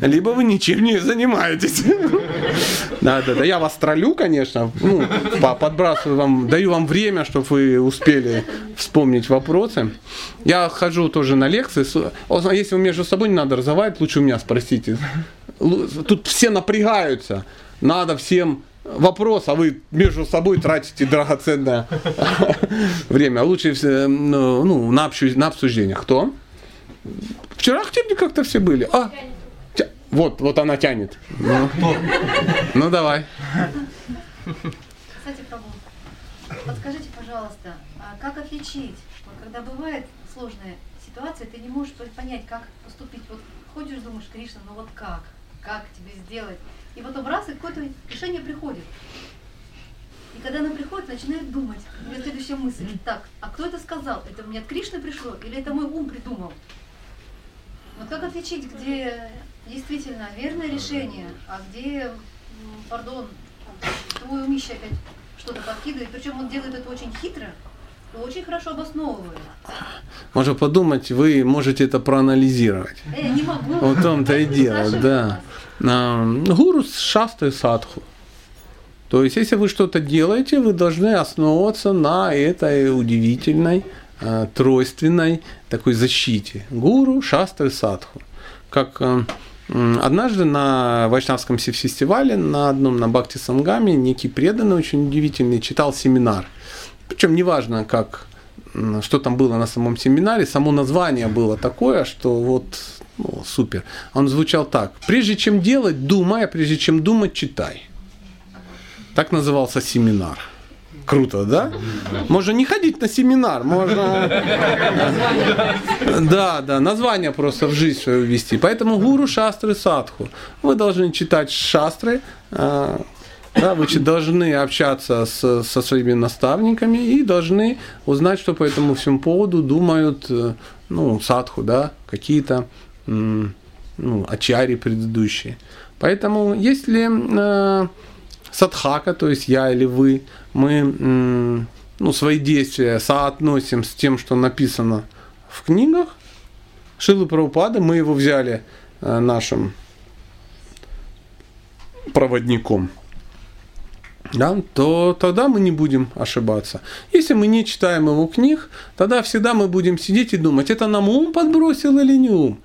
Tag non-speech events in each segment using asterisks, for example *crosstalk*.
либо вы ничем не занимаетесь. Да, да, да. Я вас троллю, конечно. Ну, подбрасываю вам, даю вам время, чтобы вы успели вспомнить вопросы. Я хожу тоже на лекции. Если вы между собой не надо разговаривать, лучше у меня спросите. Тут все напрягаются. Надо всем вопрос, а вы между собой тратите драгоценное *laughs* время. Лучше ну, ну, на, обсуждение. Кто? Вчера активнее как-то все были. А. вот, вот она тянет. Ну, ну давай. Кстати, пробу. Подскажите, пожалуйста, а как отличить, вот, когда бывает сложная ситуация, ты не можешь понять, как поступить. Вот ходишь, думаешь, Кришна, ну вот как? Как тебе сделать? И потом раз, и какое-то решение приходит. И когда оно приходит, начинает думать. У меня следующая мысль. Так, а кто это сказал? Это мне от Кришны пришло или это мой ум придумал? Вот как отличить, где действительно верное решение, а где, пардон, твой умище опять что-то подкидывает, причем он делает это очень хитро, очень хорошо обосновывает. Можно подумать, вы можете это проанализировать. Э, не могу. В том-то и *laughs* дело, да. Гуру с шастой садху. То есть, если вы что-то делаете, вы должны основываться на этой удивительной, э, тройственной такой защите. Гуру, шастра и садху. Как э, однажды на Вайшнавском фестивале, на одном на Бхакти Сангаме, некий преданный, очень удивительный, читал семинар. Причем неважно, как, что там было на самом семинаре, само название было такое, что вот ну, супер. Он звучал так. Прежде чем делать, думай, а прежде чем думать, читай. Так назывался семинар. Круто, да? Можно не ходить на семинар, можно... Да, да, название просто в жизнь свою ввести. Поэтому гуру, шастры, садху. Вы должны читать шастры, а, да, вы должны общаться с, со своими наставниками и должны узнать, что по этому всему поводу думают э, ну, садху, да, какие-то ну, ачари предыдущие. Поэтому если э, садхака, то есть я или вы, мы ну, свои действия соотносим с тем, что написано в книгах Шилы Прабхупады, мы его взяли э, нашим проводником, да, то тогда мы не будем ошибаться. Если мы не читаем его книг, тогда всегда мы будем сидеть и думать, это нам ум подбросил или не ум.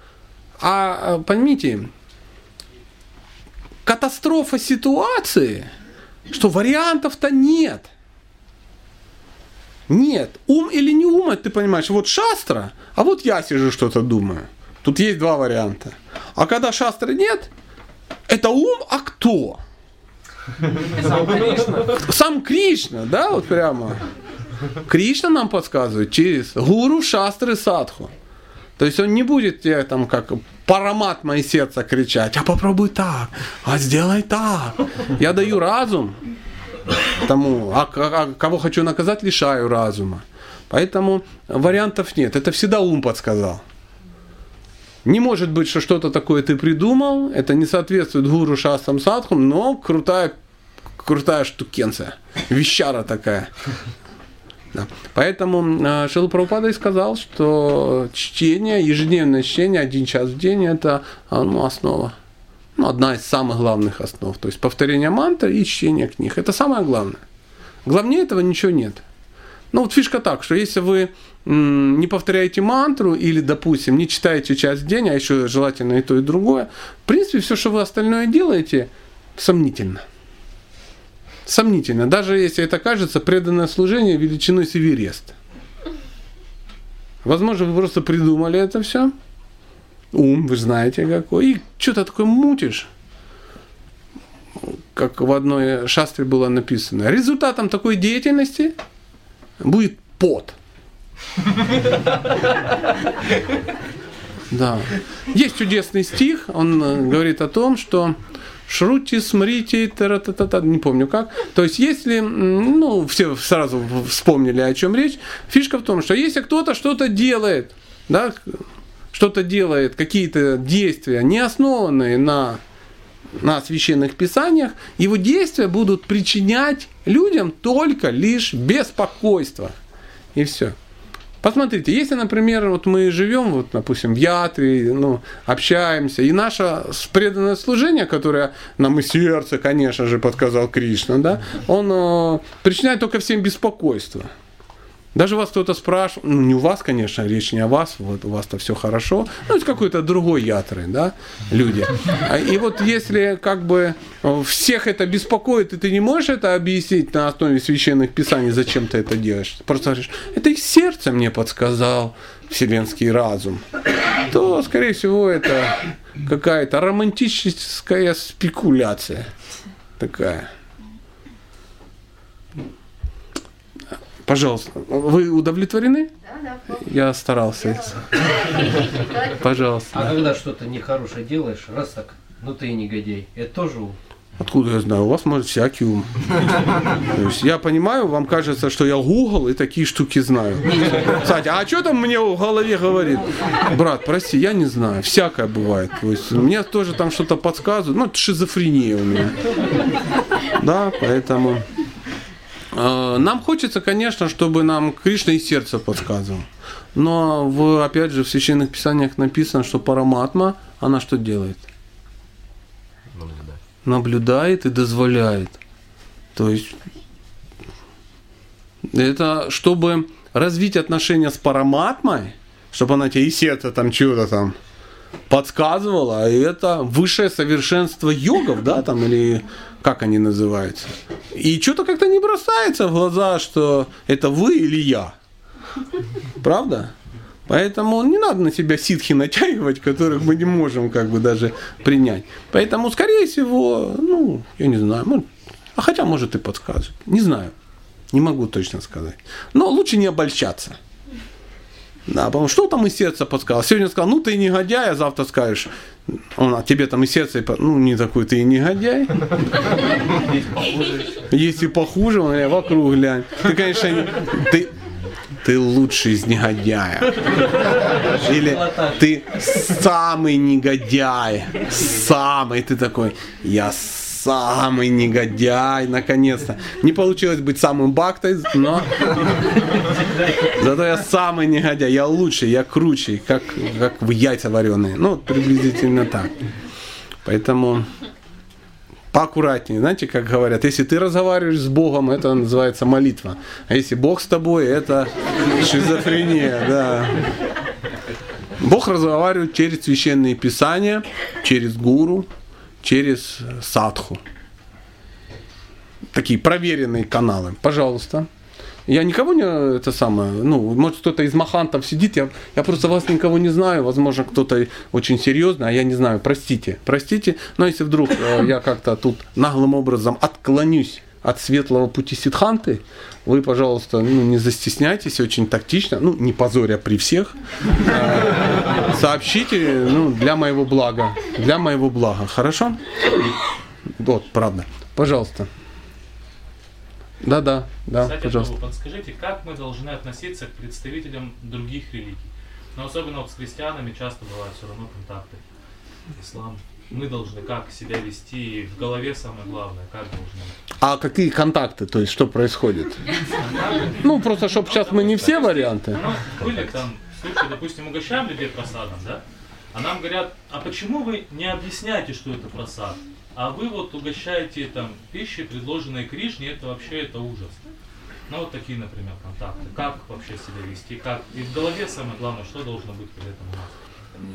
А поймите, катастрофа ситуации, что вариантов-то нет. Нет. Ум или не ум, ты понимаешь, вот шастра, а вот я сижу что-то думаю. Тут есть два варианта. А когда шастры нет, это ум, а кто? Сам Кришна. Сам Кришна, да, вот прямо. Кришна нам подсказывает через гуру, шастры, садху. То есть он не будет тебе там как парамат мои сердца кричать, а попробуй так, а сделай так. Я даю разум тому, а, а кого хочу наказать, лишаю разума. Поэтому вариантов нет. Это всегда ум подсказал. Не может быть, что что-то такое ты придумал, это не соответствует гуру шастам садхам, но крутая, крутая штукенция, вещара такая. Да. Поэтому э, Шила Прабхупада и сказал, что чтение, ежедневное чтение, один час в день, это а, ну, основа. Ну, одна из самых главных основ. То есть повторение мантры и чтение книг. Это самое главное. Главнее этого ничего нет. Ну вот фишка так, что если вы не повторяете мантру или, допустим, не читаете час в день, а еще желательно и то, и другое, в принципе, все, что вы остальное делаете, сомнительно сомнительно, даже если это кажется преданное служение величиной с Эверест. Возможно, вы просто придумали это все. Ум, вы знаете какой. И что-то такое мутишь. Как в одной шастре было написано. Результатом такой деятельности будет пот. *laughs* Да. Есть чудесный стих, он э, говорит о том, что Шрути, смрити, та не помню как. То есть, если, ну, все сразу вспомнили, о чем речь, фишка в том, что если кто-то что-то делает, да, что-то делает, какие-то действия, не основанные на, на священных писаниях, его действия будут причинять людям только лишь беспокойство. И все. Посмотрите, если, например, вот мы живем, вот, допустим, в Ятре, ну, общаемся, и наше преданное служение, которое нам и сердце, конечно же, подсказал Кришна, да, он э, причиняет только всем беспокойство. Даже вас кто-то спрашивает, ну не у вас, конечно, речь не о вас, вот у вас-то все хорошо, ну из какой-то другой ятры, да, люди. А, и вот если как бы э, всех это беспокоит, и ты не можешь это объяснить на основе священных писаний, зачем ты это делаешь, просто говоришь, это из сердца мне подсказал вселенский разум, то, скорее всего, это какая-то романтическая спекуляция такая. Пожалуйста, вы удовлетворены? Да, да. Я старался. Пожалуйста. А когда что-то нехорошее делаешь, раз так, ну ты и негодяй. Это тоже ум. Откуда я знаю? У вас может всякий ум. То есть я понимаю, вам кажется, что я Google и такие штуки знаю. Кстати, а что там мне в голове говорит? Брат, прости, я не знаю. Всякое бывает. То есть мне тоже там что-то подсказывают. Ну, это шизофрения у меня. Да, поэтому... Э, Нам хочется, конечно, чтобы нам Кришна из сердца подсказывал. Но, в, опять же, в священных писаниях написано, что Параматма, она что делает? Наблюдает и дозволяет. То есть, это чтобы развить отношения с Параматмой, чтобы она тебе из сердца там что-то там подсказывала, и это высшее совершенство йогов, да, там, или как они называются. И что-то как-то не бросается в глаза, что это вы или я. Правда? Поэтому не надо на себя ситхи натягивать, которых мы не можем как бы даже принять. Поэтому, скорее всего, ну, я не знаю, может, а хотя, может, и подскажет. Не знаю. Не могу точно сказать. Но лучше не обольщаться. Да, потому что там из сердца подсказал. Сегодня сказал, ну ты негодяй, а завтра скажешь, он, а тебе там и по- ну не такой ты и негодяй. Есть и похуже, он говорит, вокруг глянь. Ты, конечно, не- ты, ты лучший из негодяев. Или ты самый негодяй. Самый. Ты такой, я самый негодяй, наконец-то. Не получилось быть самым бактой, но зато я самый негодяй, я лучший, я круче, как, как в яйца вареные. Ну, приблизительно так. Поэтому поаккуратнее. Знаете, как говорят, если ты разговариваешь с Богом, это называется молитва. А если Бог с тобой, это шизофрения, да. Бог разговаривает через священные писания, через гуру, через садху. Такие проверенные каналы. Пожалуйста. Я никого не это самое, ну, может кто-то из махантов сидит, я, я просто вас никого не знаю, возможно кто-то очень серьезный, а я не знаю, простите, простите, но если вдруг э, я как-то тут наглым образом отклонюсь от светлого пути Сидханты, вы, пожалуйста, ну, не застесняйтесь, очень тактично, ну, не позоря при всех, э, сообщите, ну, для моего блага, для моего блага, хорошо? Вот, правда. Пожалуйста. Да-да, да, Кстати, пожалуйста. подскажите, как мы должны относиться к представителям других религий? Но особенно вот с христианами часто бывают все равно контакты. Ислам. Мы должны как себя вести, и в голове самое главное, как должны. А какие контакты, то есть что происходит? Ну, просто, чтобы сейчас мы не все варианты. Ну, были там случаи, допустим, угощаем людей просадом, да? А нам говорят, а почему вы не объясняете, что это просад? А вы вот угощаете там пищей, предложенной Кришне, это вообще это ужас. Ну вот такие, например, контакты. Как вообще себя вести, как. И в голове самое главное, что должно быть при этом у нас.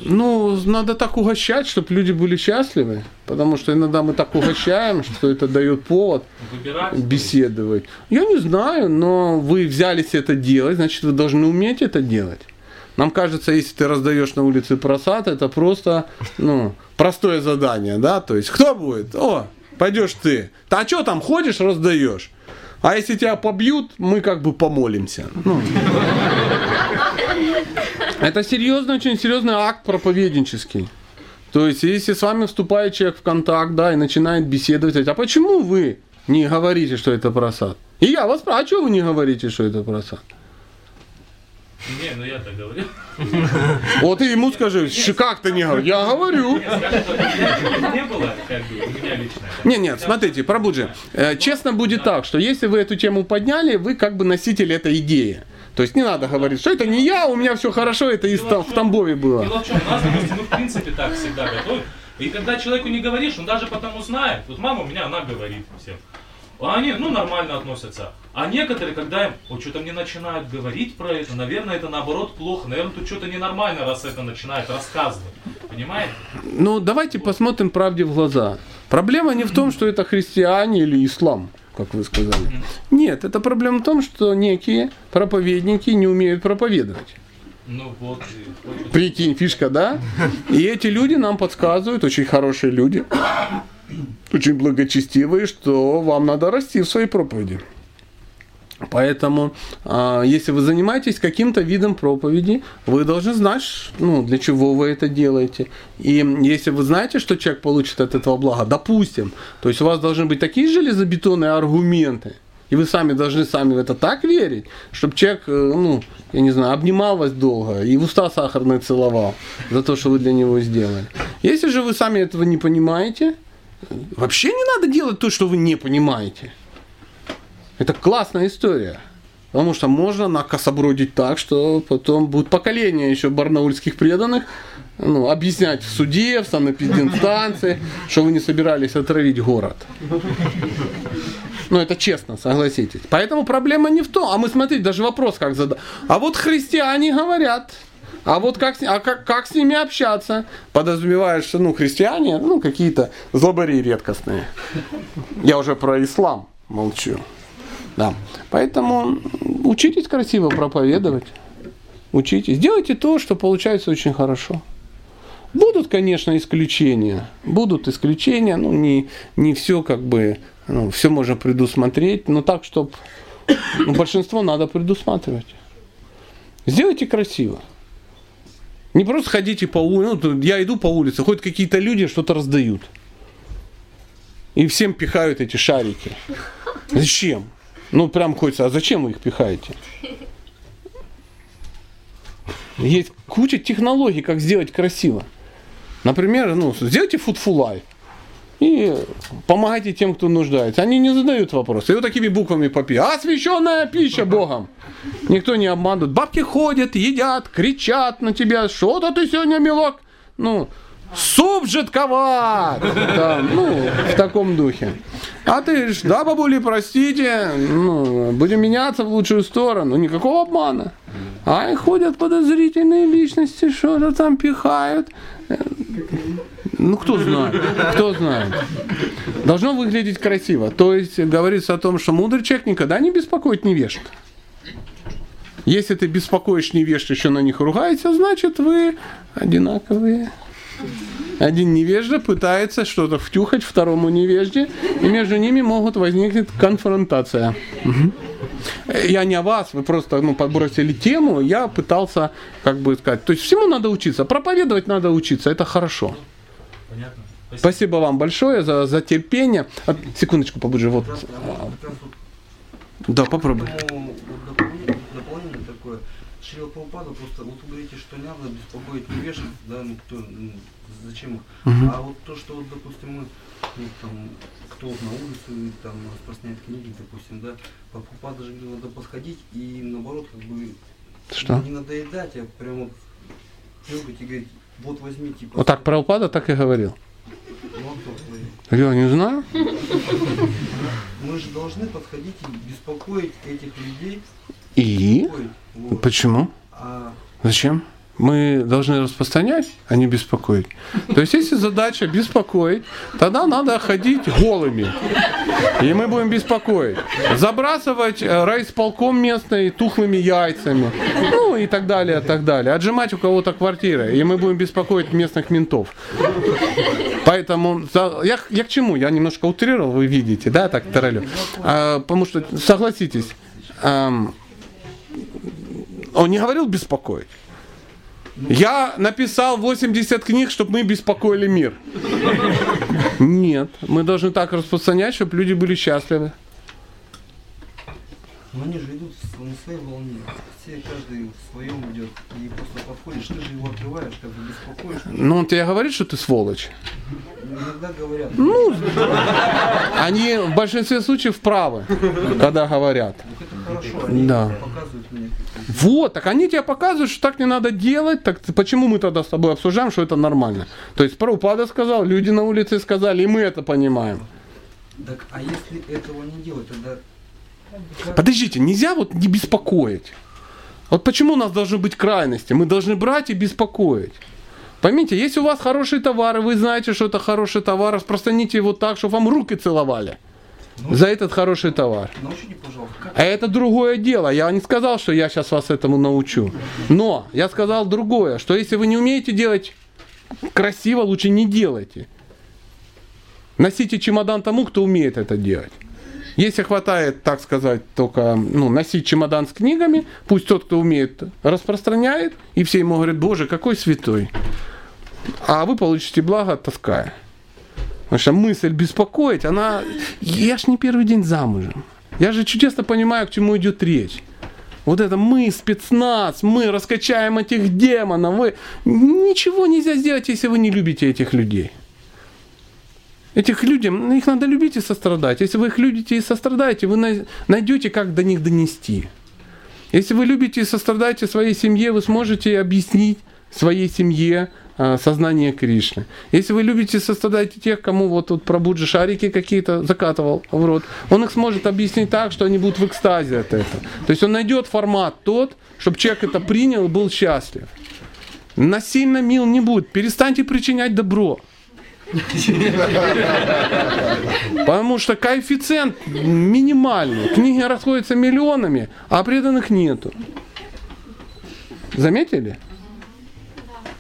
Ну, надо так угощать, чтобы люди были счастливы. Потому что иногда мы так угощаем, что это дает повод Выбирать. беседовать. Я не знаю, но вы взялись это делать, значит, вы должны уметь это делать. Нам кажется, если ты раздаешь на улице просад, это просто, ну, простое задание, да, то есть, кто будет? О, пойдешь ты. А что там ходишь, раздаешь? А если тебя побьют, мы как бы помолимся. Ну. Это серьезный, очень серьезный акт проповеднический. То есть, если с вами вступает человек в контакт, да, и начинает беседовать, а почему вы не говорите, что это просад? И я вас спрашиваю, а что вы не говорите, что это просад? Не, ну я так говорю. Вот и ему скажи, «Ш- как ты не говоришь? Я говорю. Не. Нет, смотрите, Прабуджи, э, честно будет так, что если вы эту тему подняли, вы как бы носитель этой идеи. То есть не надо говорить, что это не я, у меня все хорошо, это из, Там- в Тамбове было. Дело в чем, нас, допустим, мы в принципе так всегда готовим. И когда человеку не говоришь, он даже потом узнает. Вот мама у меня, она говорит всем. А Они, ну, нормально относятся. А некоторые, когда им, вот что-то мне начинают говорить про это, наверное, это наоборот плохо. Наверное, тут что-то ненормально, раз это начинает рассказывать. Понимаете? Ну, давайте посмотрим правде в глаза. Проблема не в том, что это христиане или ислам, как вы сказали. Нет, это проблема в том, что некие проповедники не умеют проповедовать. Ну вот. Прикинь, фишка, да? И эти люди нам подсказывают, очень хорошие люди, очень благочестивые, что вам надо расти в своей проповеди. Поэтому, а, если вы занимаетесь каким-то видом проповеди, вы должны знать, ну, для чего вы это делаете. И если вы знаете, что человек получит от этого блага, допустим, то есть у вас должны быть такие железобетонные аргументы, и вы сами должны сами в это так верить, чтобы человек, э, ну, я не знаю, обнимал вас долго и в уста сахарные целовал за то, что вы для него сделали. Если же вы сами этого не понимаете, вообще не надо делать то, что вы не понимаете. Это классная история. Потому что можно накособродить так, что потом будет поколение еще барнаульских преданных ну, объяснять в суде, в санэпидинстанции, что вы не собирались отравить город. Ну, это честно, согласитесь. Поэтому проблема не в том. А мы, смотрите, даже вопрос как задать. А вот христиане говорят, а вот как, а как, как с ними общаться? Подразумеваешь, что ну, христиане, ну, какие-то злобари редкостные. Я уже про ислам молчу. Да. Поэтому учитесь красиво проповедовать. Учитесь. Делайте то, что получается очень хорошо. Будут, конечно, исключения. Будут исключения, ну, не, не все как бы, ну, все можно предусмотреть, но так, чтобы большинство надо предусматривать. Сделайте красиво. Не просто ходите по улице, ну, я иду по улице, ходят какие-то люди, что-то раздают. И всем пихают эти шарики. Зачем? Ну, прям хочется, а зачем вы их пихаете? Есть куча технологий, как сделать красиво. Например, ну, сделайте life. И помогайте тем, кто нуждается. Они не задают вопросы. И вот такими буквами попи. Освященная пища Богом. Никто не обманывает. Бабки ходят, едят, кричат на тебя. Что-то ты сегодня, милок. Ну, суп жидковат. Там, ну, в таком духе. А ты ж, да, бабули, простите, ну, будем меняться в лучшую сторону. Никакого обмана. А и ходят подозрительные личности, что-то там пихают. Ну, кто знает, кто знает. Должно выглядеть красиво. То есть говорится о том, что мудрый человек никогда не беспокоит невежд. Если ты беспокоишь невежд, еще на них ругаешься, значит вы одинаковые. Один невежда пытается что-то втюхать второму невежде, и между ними могут возникнуть конфронтация. Я не о вас, вы просто ну, подбросили тему, я пытался, как бы сказать, то есть всему надо учиться, проповедовать надо учиться, это хорошо. Понятно? Спасибо. Спасибо вам большое за, за терпение. А, секундочку побудже, вот Да, попробуй. Поэтому вот дополнение, дополнение такое. Шрила Прабхупада просто, вот вы говорите, что не надо беспокоить невежд, да, ну кто, ну, зачем их. Мгм. А вот то, что вот, допустим, мы, ну, там, кто вот на улице там распространяет книги, допустим, да, Прабхупада же говорил, надо подходить и наоборот, как бы, Что? не надоедать, а прям вот трогать и говорить, вот возьми, типа, Вот так Прабхупада так и говорил. ну, а? Я не знаю. Мы же должны подходить и беспокоить этих людей. И? беспокоить. Почему? Зачем? Мы должны распространять, а не беспокоить. То есть, если задача беспокоить, тогда надо ходить голыми. И мы будем беспокоить. Забрасывать э, райисполком местный тухлыми яйцами. Ну и так далее, так далее. Отжимать у кого-то квартиры. И мы будем беспокоить местных ментов. Поэтому я, я к чему? Я немножко утрировал, вы видите, да, так таралю. А, потому что, согласитесь, ам, он не говорил беспокоить. Я написал 80 книг, чтобы мы беспокоили мир. Нет, мы должны так распространять, чтобы люди были счастливы. Но они же идут на своей волне. все, каждый в своем идет. И просто подходишь, ты же его открываешь, как бы беспокоишь. Ну, он тебе говорит, что ты сволочь. Иногда говорят, Ну, они в большинстве случаев правы, когда говорят. «Ну, это хорошо, они Да. показывают мне. Вот, так они тебе показывают, что так не надо делать, так почему мы тогда с тобой обсуждаем, что это нормально? То есть Прабхупада сказал, люди на улице сказали, и мы это понимаем. Так, а если этого не делать, тогда... Подождите, нельзя вот не беспокоить. Вот почему у нас должны быть крайности? Мы должны брать и беспокоить. Поймите, если у вас хороший товар, и вы знаете, что это хороший товар, распространите его так, чтобы вам руки целовали за этот хороший товар. Научите, А это другое дело. Я не сказал, что я сейчас вас этому научу. Но я сказал другое, что если вы не умеете делать красиво, лучше не делайте. Носите чемодан тому, кто умеет это делать. Если хватает, так сказать, только ну, носить чемодан с книгами, пусть тот, кто умеет, распространяет, и все ему говорят, боже, какой святой. А вы получите благо, таская. Потому что мысль беспокоить, она... Я ж не первый день замужем. Я же чудесно понимаю, к чему идет речь. Вот это мы, спецназ, мы раскачаем этих демонов. Вы... Ничего нельзя сделать, если вы не любите этих людей. Этих ну, их надо любить и сострадать. Если вы их любите и сострадаете, вы най- найдете, как до них донести. Если вы любите и сострадаете своей семье, вы сможете объяснить своей семье сознание Кришны. Если вы любите и сострадаете тех, кому вот тут Прабуджи шарики какие-то закатывал в рот, он их сможет объяснить так, что они будут в экстазе от этого. То есть он найдет формат тот, чтобы человек это принял и был счастлив. Насильно мил не будет. Перестаньте причинять добро. Потому что коэффициент минимальный. Книги расходятся миллионами, а преданных нету. Заметили?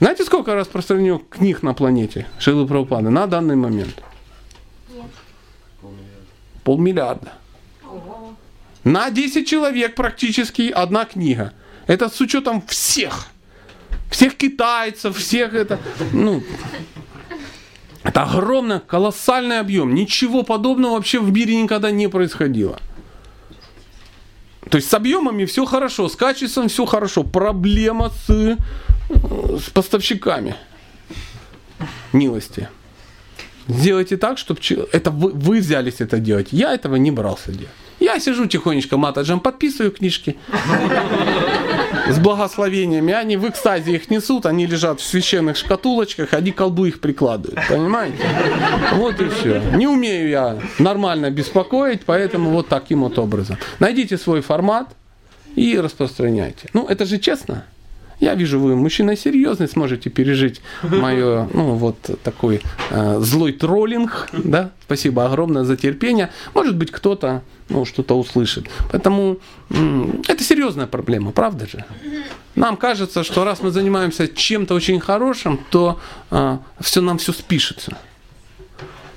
Знаете, сколько распространено книг на планете Шилы Прабхупады на данный момент? Полмиллиарда. На 10 человек практически одна книга. Это с учетом всех. Всех китайцев, всех это. Ну, это огромный, колоссальный объем. Ничего подобного вообще в мире никогда не происходило. То есть с объемами все хорошо, с качеством все хорошо. Проблема с, с поставщиками милости. Сделайте так, чтобы это вы, вы взялись это делать. Я этого не брался делать. Я сижу тихонечко матаджем, подписываю книжки с благословениями. Они в экстазе их несут, они лежат в священных шкатулочках, они колбу их прикладывают. Понимаете? Вот и все. Не умею я нормально беспокоить, поэтому вот таким вот образом. Найдите свой формат и распространяйте. Ну, это же честно. Я вижу, вы мужчина серьезный, сможете пережить мое, ну, вот такой э, злой троллинг, да. Спасибо огромное за терпение. Может быть, кто-то, ну, что-то услышит. Поэтому это серьезная проблема, правда же? Нам кажется, что раз мы занимаемся чем-то очень хорошим, то э, все нам все спишется.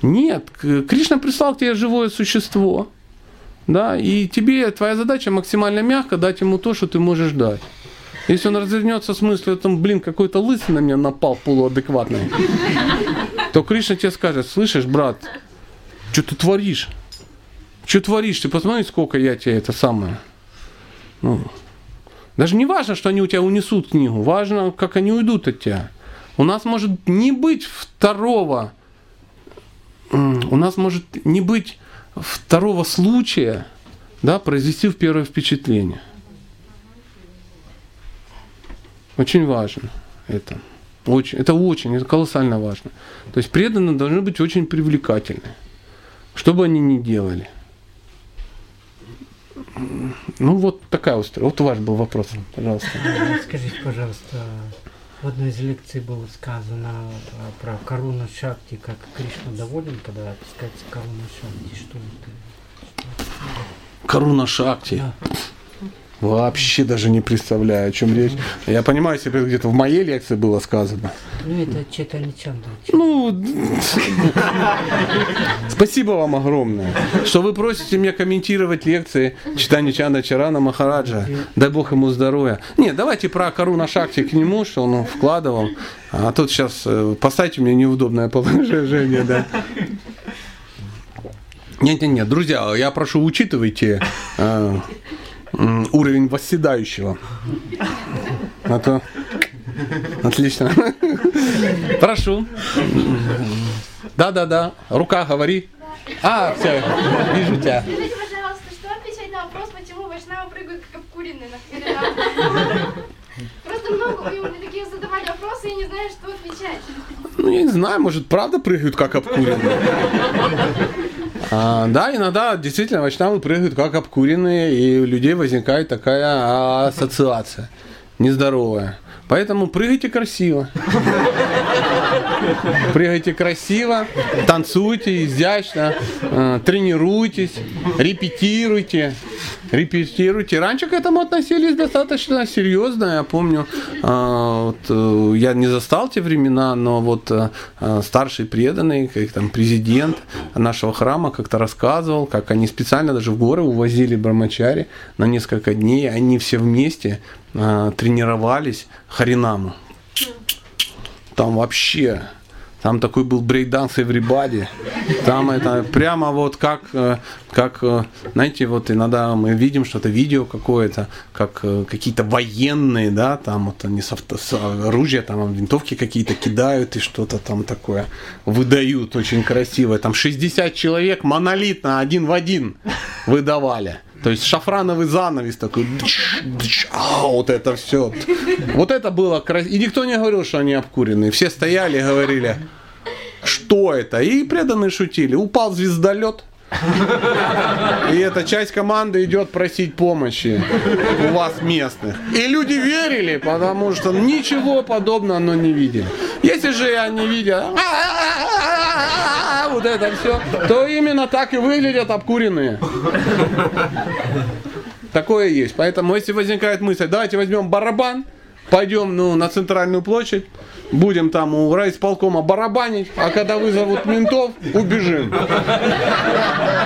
Нет, Кришна прислал к тебе живое существо, да, и тебе твоя задача максимально мягко дать ему то, что ты можешь дать. Если он развернется с мыслью, там, блин, какой-то лысый на меня напал полуадекватный, то Кришна тебе скажет, слышишь, брат, что ты творишь? Что творишь? Ты посмотри, сколько я тебе это самое. Ну, даже не важно, что они у тебя унесут книгу, важно, как они уйдут от тебя. У нас может не быть второго, у нас может не быть второго случая, да, произвести в первое впечатление. Очень важно это. Очень, это очень, это колоссально важно. То есть преданные должны быть очень привлекательны. Что бы они ни делали. Ну вот такая устройство. Вот ваш был вопрос, пожалуйста. Скажите, пожалуйста, в одной из лекций было сказано про коруну Шакти, как Кришна доволен, когда опускается коруна Шакти. Что это? Коруна Шакти. Да. Вообще даже не представляю, о чем речь. Я понимаю, если где-то в моей лекции было сказано. Ну, это Четани Чандра. Ну, спасибо вам огромное, что вы просите меня комментировать лекции читания Чанда Чарана Махараджа. Дай Бог ему здоровья. Нет, давайте про Каруна Шакти к нему, что он вкладывал. А тут сейчас э, поставьте мне неудобное положение, да. Нет, нет, нет, друзья, я прошу, учитывайте э, уровень восседающего. А то... Отлично. Прошу. Да-да-да. Рука, говори. А, все, вижу тебя. Скажите, пожалуйста, что отвечать на вопрос, почему вайшнавы прыгают как обкуренные на хренах? Просто много мне такие задавали вопросы и не знаю, что отвечать. Ну, я не знаю, может, правда прыгают как обкуренные. А, да, иногда действительно вайшнавы прыгают как обкуренные, и у людей возникает такая ассоциация нездоровая. Поэтому прыгайте красиво. Прыгайте красиво, танцуйте изящно, э, тренируйтесь, репетируйте. Репетируйте. Раньше к этому относились достаточно серьезно. Я помню, э, вот, э, я не застал те времена, но вот э, старший преданный, как там президент нашего храма как-то рассказывал, как они специально даже в горы увозили брамачари на несколько дней. Они все вместе тренировались харинаму. Там вообще, там такой был брейкданс everybody. Там это прямо вот как, э, как, э, знаете, вот иногда мы видим что-то, видео какое-то, как э, какие-то военные, да, там вот они с, авто, с оружия, там винтовки какие-то кидают и что-то там такое выдают очень красиво. Там 60 человек монолитно, один в один выдавали. То есть шафрановый занавес такой, дыч, дыч, а, вот это все. Вот это было красиво. И никто не говорил, что они обкуренные. Все стояли и говорили, что это? И преданные шутили. Упал звездолет. И эта часть команды идет просить помощи у вас местных. И люди верили, потому что ничего подобного но не видели. Если же они видят вот это все, то именно так и выглядят обкуренные. Такое есть. Поэтому, если возникает мысль, давайте возьмем барабан, пойдем ну, на центральную площадь, будем там у райисполкома барабанить, а когда вызовут ментов, убежим.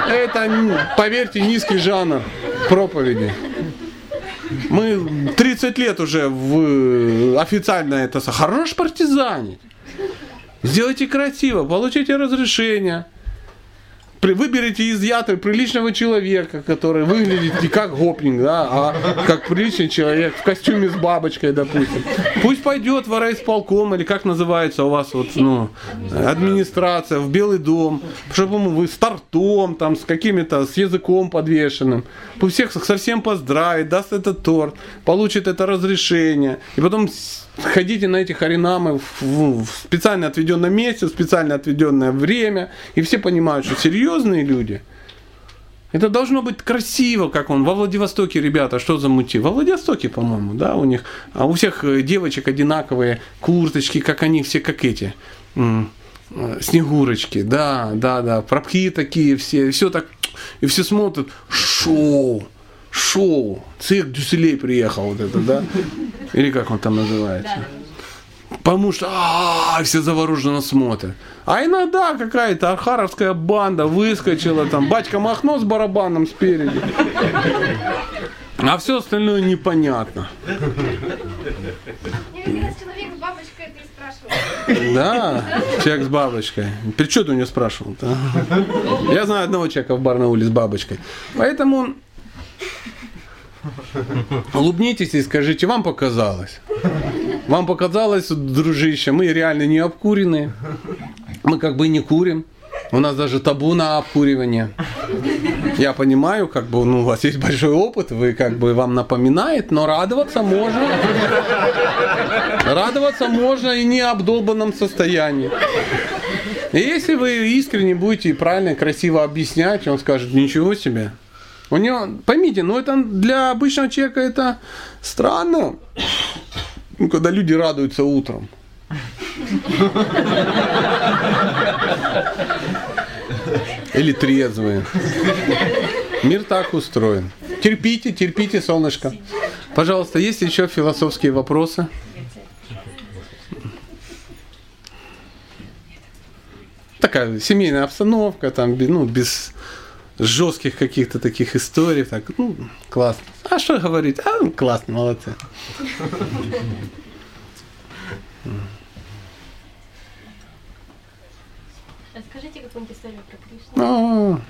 Это, поверьте, низкий жанр проповеди. Мы 30 лет уже в официально это хорош партизанить. Сделайте красиво, получите разрешение. Выберите из ятры приличного человека, который выглядит не как гопник, да, а как приличный человек в костюме с бабочкой, допустим. Пусть пойдет в райисполком или как называется у вас вот, ну, администрация, в Белый дом, чтобы ему вы с тортом, там, с какими-то, с языком подвешенным. Пусть всех совсем поздравит, даст этот торт, получит это разрешение. И потом ходите на эти харинамы в, в- специально отведенном месте, в специально отведенное время, и все понимают, что серьезные люди. Это должно быть красиво, как он. Во Владивостоке, ребята, что за мути? Во Владивостоке, по-моему, да, у них. А у всех э, девочек одинаковые курточки, как они все, как эти. э, Снегурочки, да, да, да, пропхи такие все, все так, и все смотрят, шоу, шоу, цирк Дюселей приехал, вот это, да, или как он там называется. Потому что а, все завороженно смотрят. А иногда какая-то архаровская банда выскочила, там батька Махно с барабаном спереди. А все остальное непонятно. Да, человек с бабочкой. При что ты у него спрашивал Я знаю одного человека в Барнауле с бабочкой. Поэтому улыбнитесь и скажите, вам показалось. Вам показалось, дружище, мы реально не обкуренные. Мы как бы не курим. У нас даже табу на обкуривание. Я понимаю, как бы, ну, у вас есть большой опыт, вы как бы вам напоминает, но радоваться можно. Радоваться можно и не обдолбанном состоянии. И если вы искренне будете и правильно, красиво объяснять, он скажет, ничего себе. У него, поймите, ну это для обычного человека это странно, ну, когда люди радуются утром. Или трезвые. Мир так устроен. Терпите, терпите, солнышко. Пожалуйста, есть еще философские вопросы? Такая семейная обстановка, там, ну, без жестких каких-то таких историй. Так, ну, классно. А что говорить? А, ну, классно, молодцы. Расскажите какую-нибудь историю про Кришну.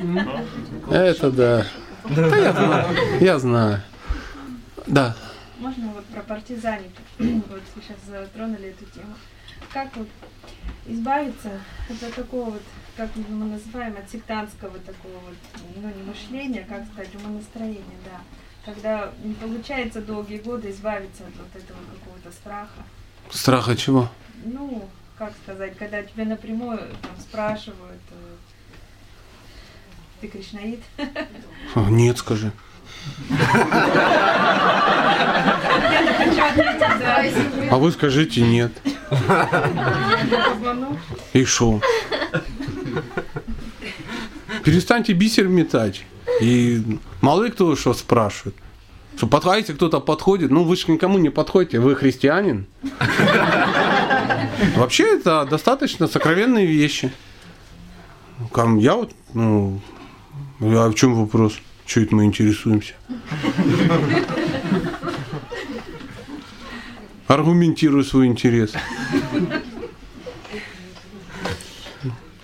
О, это да. Да я знаю. Я знаю. Да. Можно вот про партизаники? вот сейчас затронули эту тему. Как вот избавиться от такого вот, как мы называем, от сектантского такого вот, ну не мышления, как сказать, умонастроения, да. Когда не получается долгие годы избавиться от вот этого какого-то страха. Страха чего? Ну, как сказать, когда тебя напрямую там спрашивают, э, ты кришнаит? А, Нет, скажи. А вы скажите нет. И шо? Перестаньте бисер метать. И мало кто что спрашивает. Что подходите, кто-то подходит, ну вы же никому не подходите, вы христианин. Вообще это достаточно сокровенные вещи. Я вот, ну, а в чем вопрос? Что это мы интересуемся? Аргументирую свой интерес.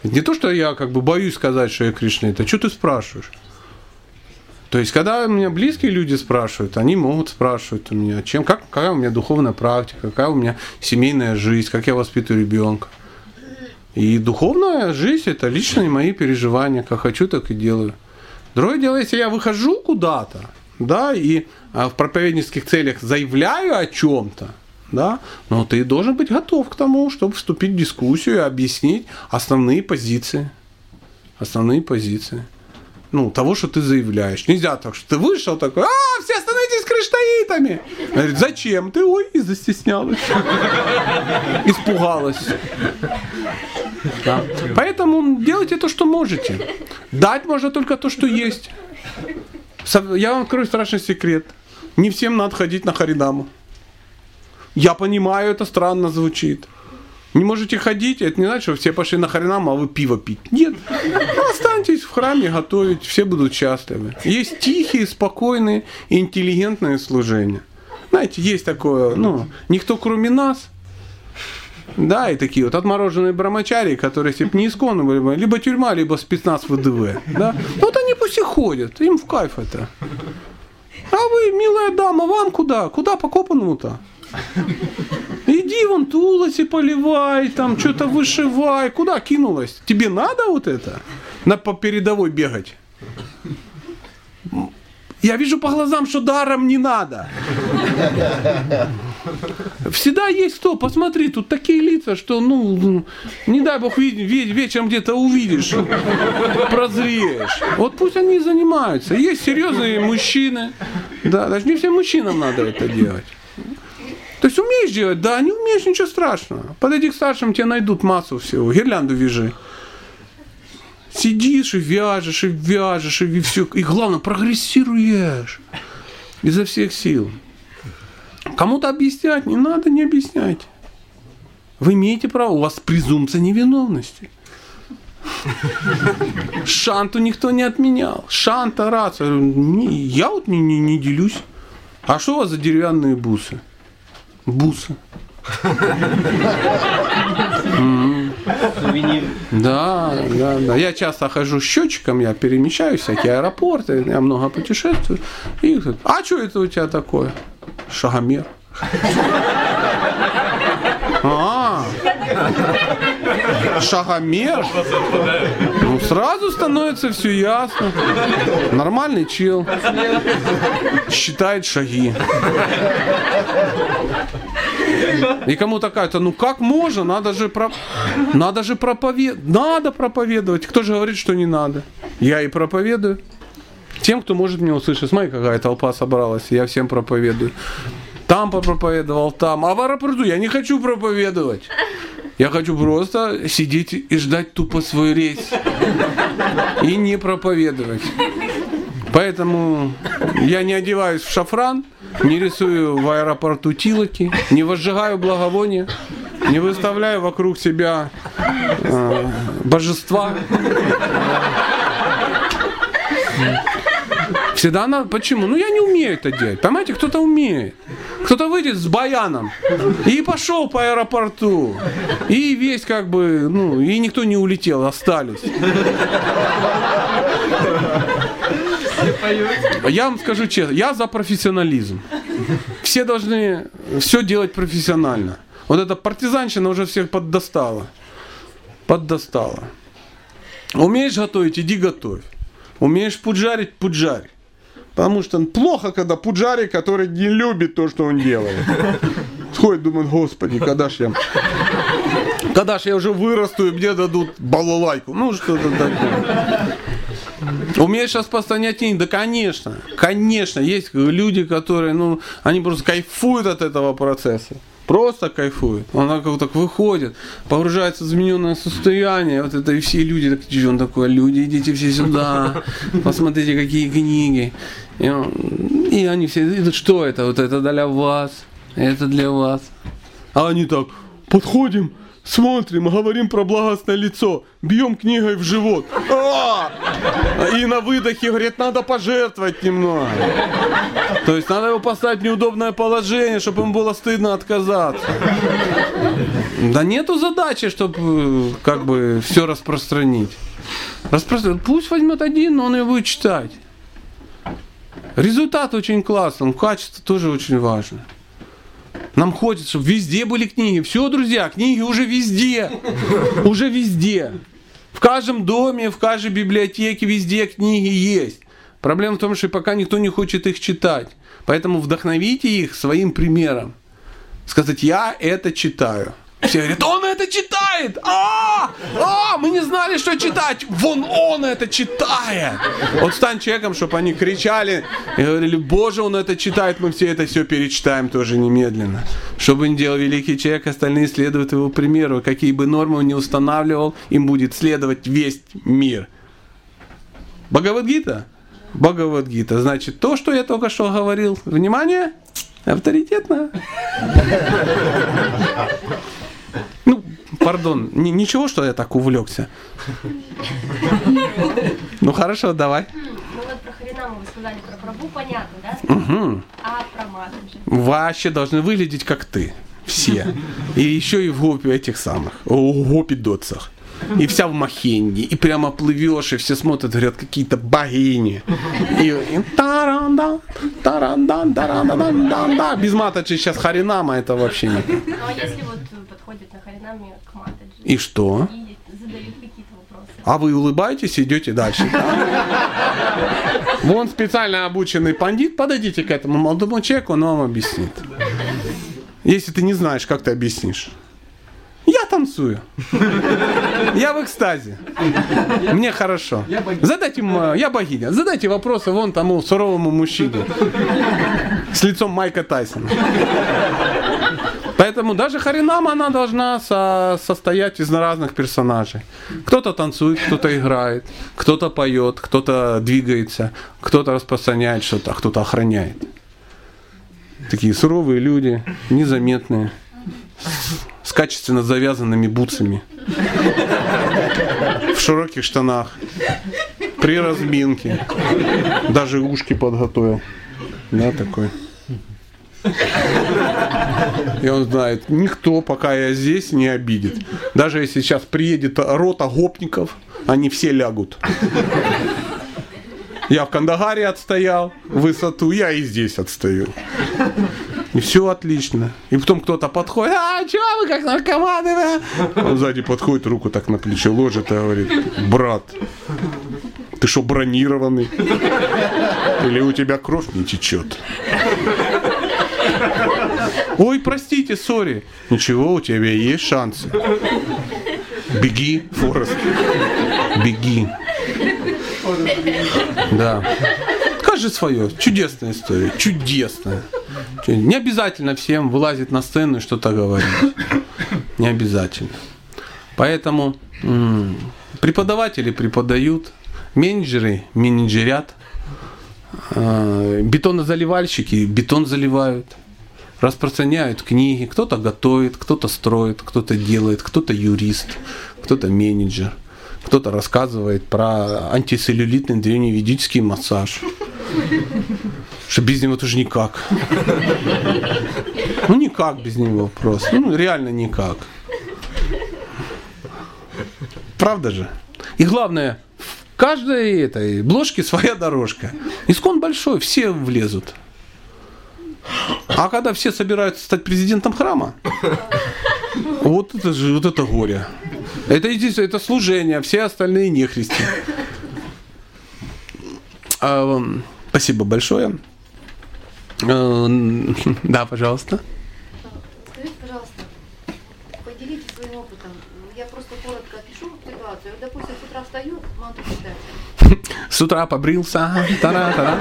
Не то, что я как бы боюсь сказать, что я Кришна, это что ты спрашиваешь? То есть, когда меня близкие люди спрашивают, они могут спрашивать у меня, чем, как, какая у меня духовная практика, какая у меня семейная жизнь, как я воспитываю ребенка. И духовная жизнь это личные мои переживания, как хочу, так и делаю. Другое дело, если я выхожу куда-то, да, и а, в проповеднических целях заявляю о чем-то, да, но ты должен быть готов к тому, чтобы вступить в дискуссию и объяснить основные позиции. Основные позиции. Ну, того, что ты заявляешь. Нельзя так, что ты вышел такой, а, все становитесь крыштаитами. Говорит, зачем? Ты, ой, и застеснялась. Испугалась. Да. Поэтому делайте то, что можете. Дать можно только то, что есть. Я вам открою страшный секрет. Не всем надо ходить на Харидаму. Я понимаю, это странно звучит. Не можете ходить, это не значит, что все пошли на Харинаму, а вы пиво пить. Нет. Ну, останьтесь в храме готовить, все будут счастливы. Есть тихие, спокойные, интеллигентные служения. Знаете, есть такое, ну, никто кроме нас. Да, и такие вот отмороженные брамачари, которые, если бы не исконно были бы, либо тюрьма, либо спецназ ВДВ. Да? Ну, вот они пусть и ходят, им в кайф это. А вы, милая дама, вам куда? Куда по копаному-то? Иди вон тулоси поливай, там что-то вышивай. Куда кинулась? Тебе надо вот это? На по передовой бегать? Я вижу по глазам, что даром не надо. Всегда есть кто, посмотри, тут такие лица, что, ну, не дай бог ве- ве- вечером где-то увидишь, прозреешь. Вот пусть они занимаются. Есть серьезные мужчины, да, даже не всем мужчинам надо это делать. То есть умеешь делать, да, не умеешь, ничего страшного. Подойди к старшим, тебе найдут массу всего, гирлянду вяжи. Сидишь и вяжешь, и вяжешь, и все. И главное, прогрессируешь изо всех сил. Кому-то объяснять не надо, не объясняйте. Вы имеете право, у вас презумпция невиновности. Шанту никто не отменял. Шанта. Не- Я вот не, не, не делюсь. А что у вас за деревянные бусы? Бусы. Да, да, да. Я часто хожу с счетчиком, я перемещаю всякие аэропорты, я много путешествую. И говорят, а что это у тебя такое? Шагомер. *laughs* А, шагомер. Ну, сразу становится все ясно. Нормальный чел. Считает шаги. И кому-то кажется, ну как можно, надо же, про... надо же проповедовать. Надо проповедовать. Кто же говорит, что не надо? Я и проповедую. Тем, кто может меня услышать. Смотри, какая толпа собралась. Я всем проповедую. Там попроповедовал, там. А в аэропорту я не хочу проповедовать. Я хочу просто сидеть и ждать тупо свой рейс. И не проповедовать. Поэтому я не одеваюсь в шафран, не рисую в аэропорту тилоки, не возжигаю благовония, не выставляю вокруг себя э, божества. Всегда надо. Почему? Ну я не умею это делать. Понимаете, кто-то умеет. Кто-то выйдет с баяном и пошел по аэропорту. И весь как бы, ну, и никто не улетел, остались. Я вам скажу честно, я за профессионализм. Все должны все делать профессионально. Вот эта партизанщина уже всех поддостала. Поддостала. Умеешь готовить, иди готовь. Умеешь пуджарить, пуджарь. Потому что плохо, когда пуджарик, который не любит то, что он делает. *laughs* Сходит, думает, господи, когда ж я... Когда ж я уже вырасту, и мне дадут балалайку. Ну, что-то такое. Умеешь распространять книги? Да, конечно. Конечно. Есть люди, которые, ну, они просто кайфуют от этого процесса. Просто кайфует. Он так вот так выходит, погружается в измененное состояние. Вот это и все люди, так, он такой, люди, идите все сюда, посмотрите, какие книги. И, он- и они все, «Это что это? Вот это для вас, это для вас. А они так, подходим, смотрим, говорим про благостное лицо, бьем книгой в живот. А! И на выдохе говорит, надо пожертвовать немного. То есть надо его поставить в неудобное положение, чтобы ему было стыдно отказаться. Да нету задачи, чтобы как бы все распространить. Распространить. Пусть возьмет один, но он ее будет читать. Результат очень классный, качество тоже очень важно. Нам хочется, чтобы везде были книги. Все, друзья, книги уже везде. Уже везде. В каждом доме, в каждой библиотеке, везде книги есть. Проблема в том, что пока никто не хочет их читать. Поэтому вдохновите их своим примером. Сказать, я это читаю. Все говорят, он это читает! А, а, мы не знали, что читать. Вон он это читает. Вот стань человеком, чтобы они кричали и говорили, боже, он это читает, мы все это все перечитаем тоже немедленно. Что бы ни делал великий человек, остальные следуют его примеру. Какие бы нормы он не устанавливал, им будет следовать весь мир. Бхагавадгита? Бхагавадгита. Значит, то, что я только что говорил, внимание, авторитетно. Пардон, ни- ничего, что я так увлекся. Ну хорошо, давай. Ну вот про Харинаму вы сказали, про Прабу понятно, да? Угу. А про Матаджи? Вообще должны выглядеть как ты. Все. И еще и в гопи этих самых. В гопи дотсах. И вся в махенге. И прямо плывешь, и все смотрят, говорят, какие-то богини. И, и таранда, таранда, таранда, да Без матаджи сейчас харинама это вообще не. Ну а если вот подходит на Харинаме И что? и? А вы улыбаетесь, идете дальше. Вон специально обученный пандит, подойдите к этому молодому человеку, он вам объяснит. Если ты не знаешь, как ты объяснишь. Я танцую. Я в экстазе. Мне хорошо. Задайте ему, я богиня. Задайте вопросы вон тому суровому мужчине. С лицом Майка Тайсона. Поэтому даже Харинама, она должна со- состоять из разных персонажей. Кто-то танцует, кто-то играет, кто-то поет, кто-то двигается, кто-то распространяет что-то, а кто-то охраняет. Такие суровые люди, незаметные, с качественно завязанными бутсами, в широких штанах, при разминке, даже ушки подготовил. Да, такой. И он знает, никто, пока я здесь, не обидит. Даже если сейчас приедет рота гопников, они все лягут. Я в Кандагаре отстоял высоту, я и здесь отстаю. И все отлично. И потом кто-то подходит, а что вы как наркоманы? да?» Он сзади подходит, руку так на плечо ложит и говорит, брат, ты что, бронированный? Или у тебя кровь не течет? Ой, простите, сори. Ничего, у тебя есть шансы. Беги, Форест. Беги. Да. Скажи свое. Чудесная история. Чудесная. Чу- Не обязательно всем вылазить на сцену и что-то говорить. Не обязательно. Поэтому м, преподаватели преподают, менеджеры менеджерят, э, бетонозаливальщики бетон заливают, распространяют книги, кто-то готовит, кто-то строит, кто-то делает, кто-то юрист, кто-то менеджер, кто-то рассказывает про антицеллюлитный древневедический массаж. Что без него тоже никак. Ну никак без него просто. Ну реально никак. Правда же? И главное, в каждой этой бложке своя дорожка. Искон большой, все влезут. А когда все собираются стать президентом храма, вот это же, вот это горе. Это единственное, это служение, а все остальные нехристи. А, м, спасибо большое. Э, Да, пожалуйста. Скажите, пожалуйста, поделитесь своим опытом. Я просто коротко опишу ситуацию. Допустим, с утра встаю, манту читать. *laughs* С утра побрился. Тара-тара.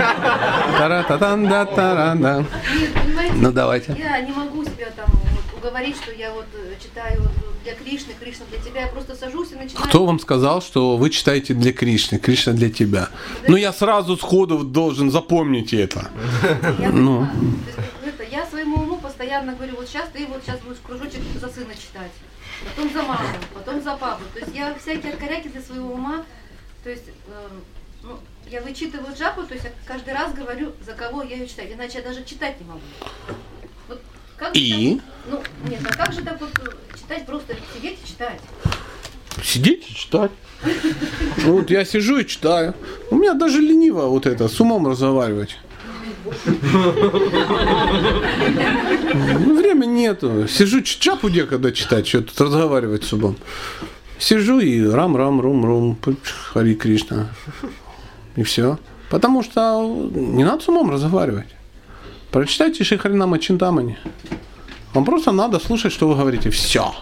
Тара-та-дан-да, тара-да. Нет, понимаете, Ну, давайте. я не могу себя там вот уговорить, что я вот э, читаю вот для Кришны, Кришна для тебя. Я просто сажусь и начинаю... Кто вам сказал, что вы читаете для Кришны, Кришна для тебя? Ну, я сразу сходу должен запомнить это. Я Ну. есть, это, я своему уму постоянно говорю, вот сейчас ты вот сейчас будешь кружочек за сына читать, потом за маму, потом за папу. То есть я всякие откоряки для своего ума, то есть эм, ну, я вычитываю джапу, то есть я каждый раз говорю, за кого я ее читаю, иначе я даже читать не могу. Как И? так- ну, нет, а как же так вот э, читать, просто сидеть и читать? Сидеть и читать. Ну, Вот я сижу и читаю. У меня даже лениво вот это, с умом разговаривать. Ну, времени нету. Сижу, чапу когда читать, что тут разговаривать с умом. Сижу и рам-рам-рум-рум, Хари Кришна. И все. Потому что не надо с умом разговаривать. Прочитайте Шихаринама Чинтамани. Вам просто надо слушать, что вы говорите. Все.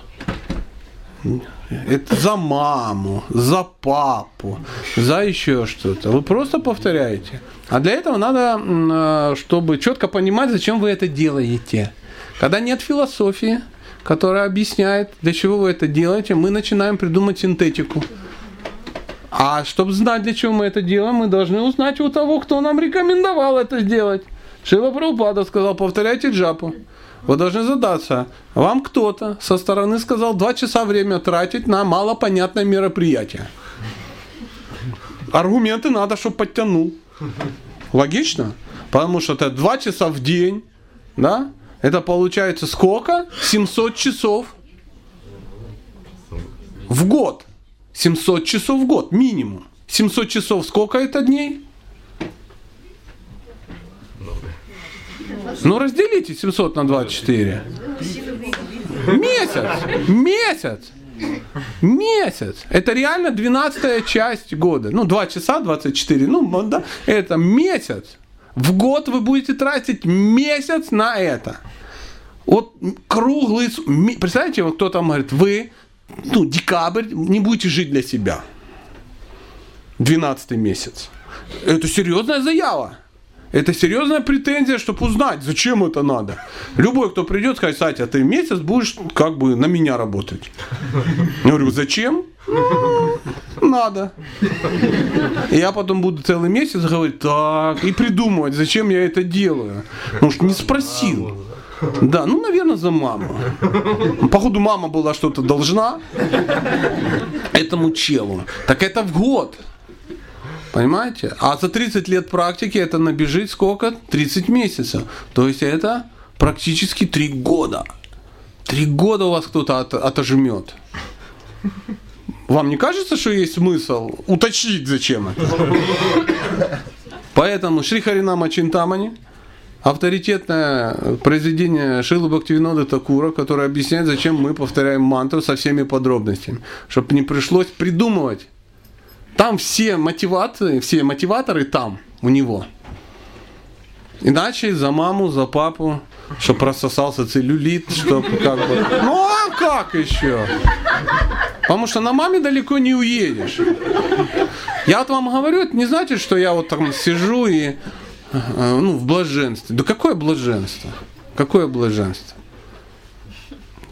Это за маму, за папу, за еще что-то. Вы просто повторяете. А для этого надо, э, чтобы четко понимать, зачем вы это делаете. Когда нет философии, которая объясняет, для чего вы это делаете, мы начинаем придумать синтетику. А чтобы знать, для чего мы это делаем, мы должны узнать у того, кто нам рекомендовал это сделать. Шила Прабхупада сказал, повторяйте джапу. Вы должны задаться, вам кто-то со стороны сказал два часа время тратить на малопонятное мероприятие. Аргументы надо, чтобы подтянул. Логично? Потому что это два часа в день, да? Это получается сколько? 700 часов в год. 700 часов в год, минимум. 700 часов сколько это дней? Ну разделите 700 на 24. Месяц. Месяц. Месяц. Это реально 12 часть года. Ну, 2 часа 24. Ну, да, это месяц. В год вы будете тратить месяц на это. Вот круглый... Представляете, вот кто там говорит, вы, ну, декабрь, не будете жить для себя. 12 месяц. Это серьезная заява. Это серьезная претензия, чтобы узнать, зачем это надо. Любой, кто придет, скажет, Сатя, ты месяц будешь как бы на меня работать. Я говорю, зачем? «Ну, Надо. Я потом буду целый месяц говорить, так, и придумывать, зачем я это делаю. Что не спросил. Да, ну, наверное, за маму. Походу, мама была что-то должна этому челу. Так это в год. Понимаете? А за 30 лет практики это набежит сколько? 30 месяцев. То есть это практически 3 года. Три года у вас кто-то от, отожмет. Вам не кажется, что есть смысл уточнить, зачем это? Поэтому Шри Харинама Чинтамани авторитетное произведение Шилы Бхактивинода Такура, которое объясняет, зачем мы повторяем мантру со всеми подробностями. Чтобы не пришлось придумывать. Там все мотивации, все мотиваторы там, у него. Иначе за маму, за папу, чтобы прососался целлюлит, чтобы как бы... Ну а как еще? Потому что на маме далеко не уедешь. Я вот вам говорю, это не значит, что я вот там сижу и э, ну, в блаженстве. Да какое блаженство? Какое блаженство?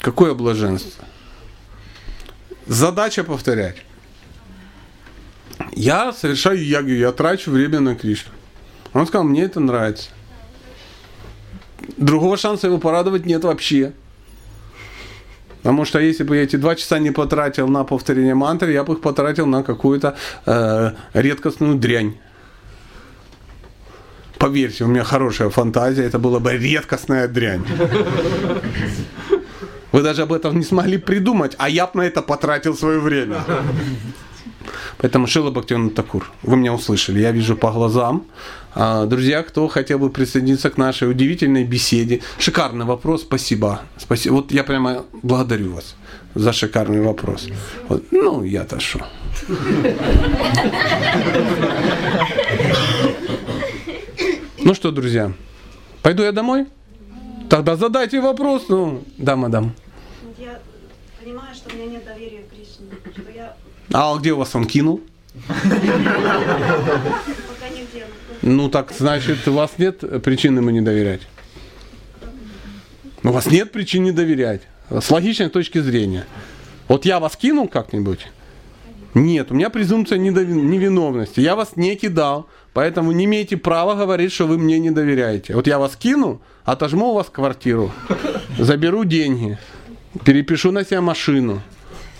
Какое блаженство? Задача повторять. Я совершаю ягу, я трачу время на Кришну. Он сказал, мне это нравится. Другого шанса его порадовать нет вообще. Потому что если бы я эти два часа не потратил на повторение мантры, я бы их потратил на какую-то э, редкостную дрянь. Поверьте, у меня хорошая фантазия, это была бы редкостная дрянь. Вы даже об этом не смогли придумать, а я бы на это потратил свое время. Поэтому Шила Бхактиван Такур, вы меня услышали, я вижу по глазам. А, Друзья, кто хотел бы присоединиться к нашей удивительной беседе. Шикарный вопрос, спасибо. Спасибо. Вот я прямо благодарю вас за шикарный вопрос. Вот, ну, я-то что. Ну что, друзья, пойду я домой? Тогда задайте вопрос. Ну, да, мадам. Я понимаю, что у меня нет доверия к Кришне, что я А где у вас он кинул? Ну так, значит, у вас нет причин ему не доверять. У вас нет причин не доверять. С логичной точки зрения. Вот я вас кинул как-нибудь? Нет, у меня презумпция невиновности. Я вас не кидал, поэтому не имеете права говорить, что вы мне не доверяете. Вот я вас кину, отожму у вас квартиру, заберу деньги, перепишу на себя машину.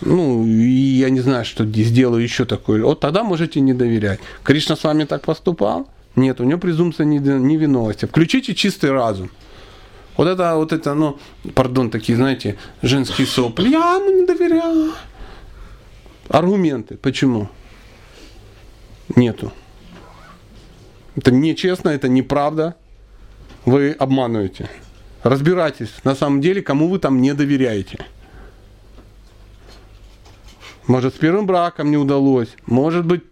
Ну, и я не знаю, что сделаю еще такое. Вот тогда можете не доверять. Кришна с вами так поступал? Нет, у него презумпция невиновности. Включите чистый разум. Вот это, вот это, ну, пардон, такие, знаете, женские сопли. Я ему не доверяю. Аргументы. Почему? Нету. Это нечестно, это неправда. Вы обманываете. Разбирайтесь, на самом деле, кому вы там не доверяете. Может, с первым браком не удалось. Может быть,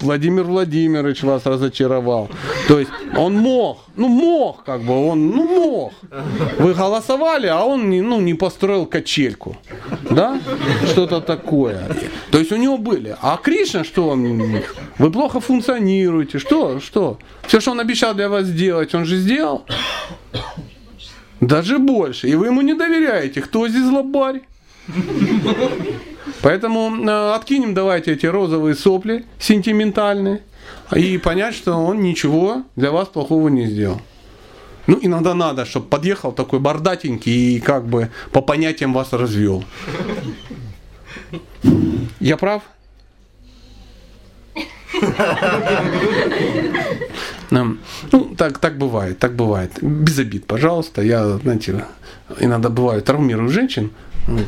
Владимир Владимирович вас разочаровал. То есть он мог, ну мог, как бы он, ну мог. Вы голосовали, а он не, ну, не построил качельку. Да? Что-то такое. То есть у него были. А Кришна, что он? Вы плохо функционируете. Что? Что? Все, что он обещал для вас сделать, он же сделал. Даже больше. И вы ему не доверяете. Кто здесь злобарь? Поэтому э, откинем давайте эти розовые сопли сентиментальные и понять, что он ничего для вас плохого не сделал. Ну, иногда надо, чтобы подъехал такой бардатенький и как бы по понятиям вас развел. Я прав? Ну, так, так бывает, так бывает. Без обид, пожалуйста. Я, знаете, иногда бываю, травмирую женщин. Ну,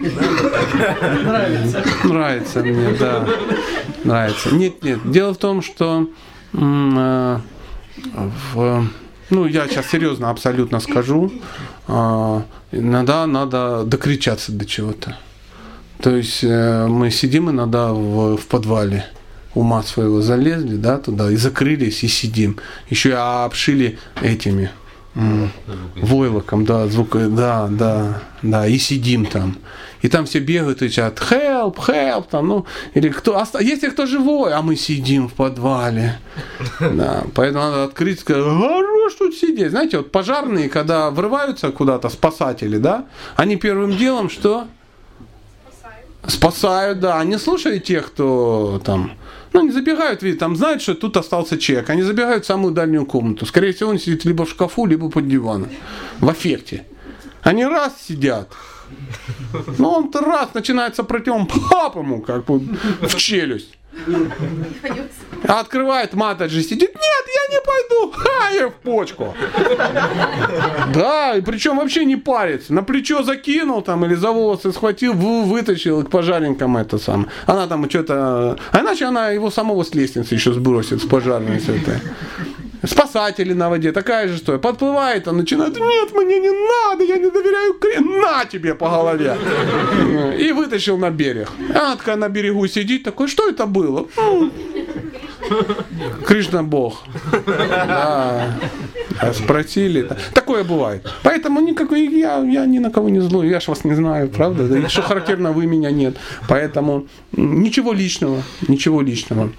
Нравится. Нравится мне, да. Нравится. Нет, нет. Дело в том, что э, в, ну, я сейчас серьезно абсолютно скажу, а, иногда надо докричаться до чего-то. То есть э, мы сидим иногда в, в подвале ума своего залезли, да, туда и закрылись и сидим. Еще и обшили этими войлоком, да, звук, да, да, да, и сидим там. И там все бегают и кричат help, help, там, ну, или кто, оста- если кто живой, а мы сидим в подвале. *laughs* Да, поэтому надо открыть, сказать, хорош тут сидеть. Знаете, вот пожарные, когда врываются куда-то, спасатели, да, они первым делом что? Спасают, да. Они слушают тех, кто там, ну, не забегают, ведь там знают, что тут остался человек. Они забегают в самую дальнюю комнату. Скорее всего, он сидит либо в шкафу, либо под диваном. В эффекте. Они раз сидят. Ну, он-то раз начинает сопротивление, пап ему как бы в челюсть. А открывает Матаджи, сидит, нет, я не пойду, ха, я в почку. Да, и причем вообще не парится. На плечо закинул там или за волосы схватил, вы- вытащил к пожарникам это самое. Она там что-то... А иначе она его самого с лестницы еще сбросит, с пожарной с этой. Спасатели на воде, такая же история. Подплывает, он начинает, нет, мне не надо, я не доверяю Кре- на тебе по голове. И вытащил на берег. Она такая на берегу сидит, такой, что это было? «М, Кришна Бог. Да. А Спросили. Такое бывает. Поэтому никакой, я, я ни на кого не злой. Я ж вас не знаю, правда? Да Что характерно, вы меня нет. Поэтому ничего личного. Ничего личного.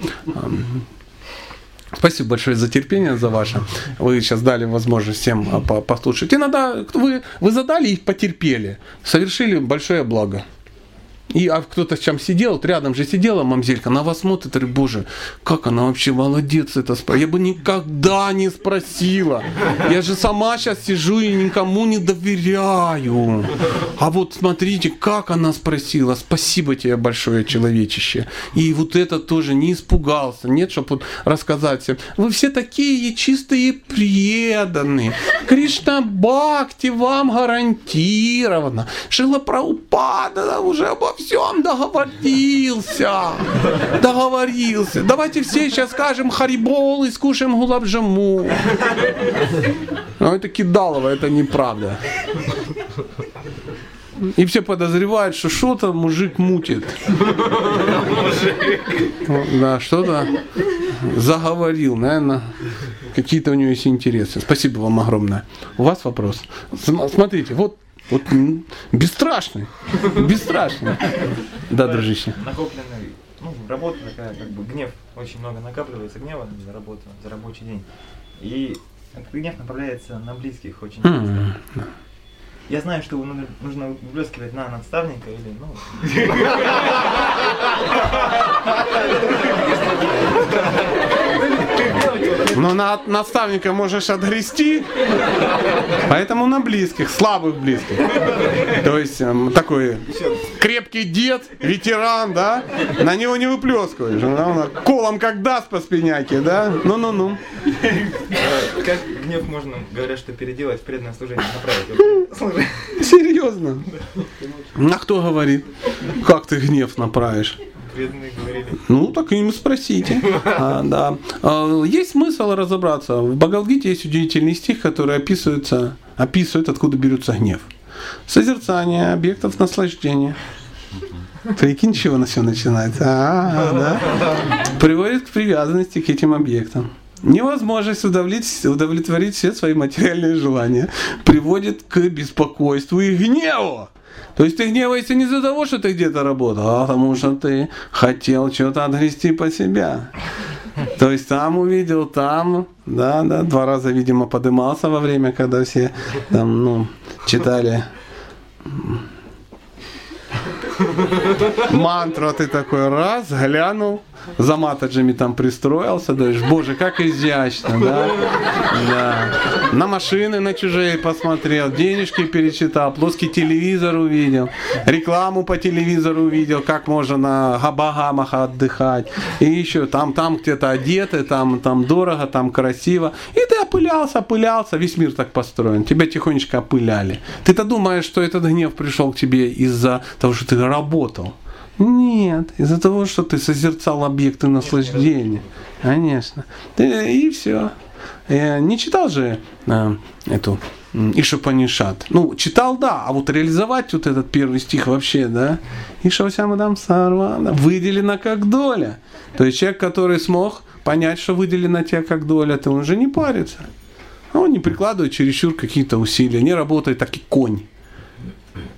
Спасибо большое за терпение, за ваше. Вы сейчас дали возможность всем а, по- послушать. Иногда вы, вы задали и потерпели. Совершили большое благо. И а кто-то там сидел, вот рядом же сидела мамзелька, на вас смотрит, говорит, боже, как она вообще молодец это Я бы никогда не спросила. Я же сама сейчас сижу и никому не доверяю. А вот смотрите, как она спросила. Спасибо тебе большое, человечище. И вот это тоже не испугался. Нет, чтобы вот рассказать всем. Вы все такие чистые и преданные. Кришна Бхакти вам гарантировано. Шила Праупада уже обо всем договорился. Договорился. Давайте все сейчас скажем харибол и скушаем гулабжаму. Но это кидалово, это неправда. И все подозревают, что что-то мужик мутит. Да, что-то заговорил, наверное, какие-то у него есть интересы. Спасибо вам огромное. У вас вопрос? См- Смотрите, вот, вот бесстрашный, бесстрашный. Да, дружище. накопленный, ну, работа такая, как бы гнев, очень много накапливается гнева за работу, за рабочий день. И этот гнев направляется на близких очень часто. Я знаю, что ну- нужно выплескивать на наставника или, ну... *laughs* Но на наставника можешь отгрести, поэтому на близких, слабых близких. То есть эм, такой крепкий дед, ветеран, да, на него не выплескиваешь. Он, он колом как даст по спиняке, да? Ну-ну-ну. Э, Как гнев можно, говорят, что переделать преданное служение, направить. Серьезно? А кто говорит? Как ты гнев направишь? Преданные говорили. Ну, так им спросите. А, да. А, есть смысл разобраться. В Багалгите есть удивительный стих, который описывается, описывает, откуда берется гнев. Созерцание объектов наслаждения. Прикинь, чего на все начинается. А, да. *laughs* Приводит к привязанности к этим объектам. Невозможность удовлетворить, удовлетворить все свои материальные желания приводит к беспокойству и гневу. То есть ты гневаешься не из-за того, что ты где-то работал, а потому что ты хотел что-то отгрести по себя. То есть там увидел, там, да, да, два раза, видимо, подымался во время, когда все там, ну, читали мантру, а ты такой раз, глянул, за матаджами там пристроился, думаешь, боже, как изящно, да? да. На машины на чужие посмотрел, денежки перечитал, плоский телевизор увидел, рекламу по телевизору увидел, как можно на Багамах отдыхать. И еще там, там где-то одеты, там, там дорого, там красиво. И ты опылялся, опылялся, весь мир так построен. Тебя тихонечко опыляли. Ты-то думаешь, что этот гнев пришел к тебе из-за того, что ты работал. Нет, из-за того, что ты созерцал объекты наслаждения. Конечно. И все. Не читал же э, эту Ишапанишат? Ну, читал, да, а вот реализовать вот этот первый стих вообще, да? Ишавсямадам Сарвана выделена как доля. То есть человек, который смог понять, что выделена тебе как доля, то он уже не парится. Он не прикладывает чересчур какие-то усилия, не работает так и конь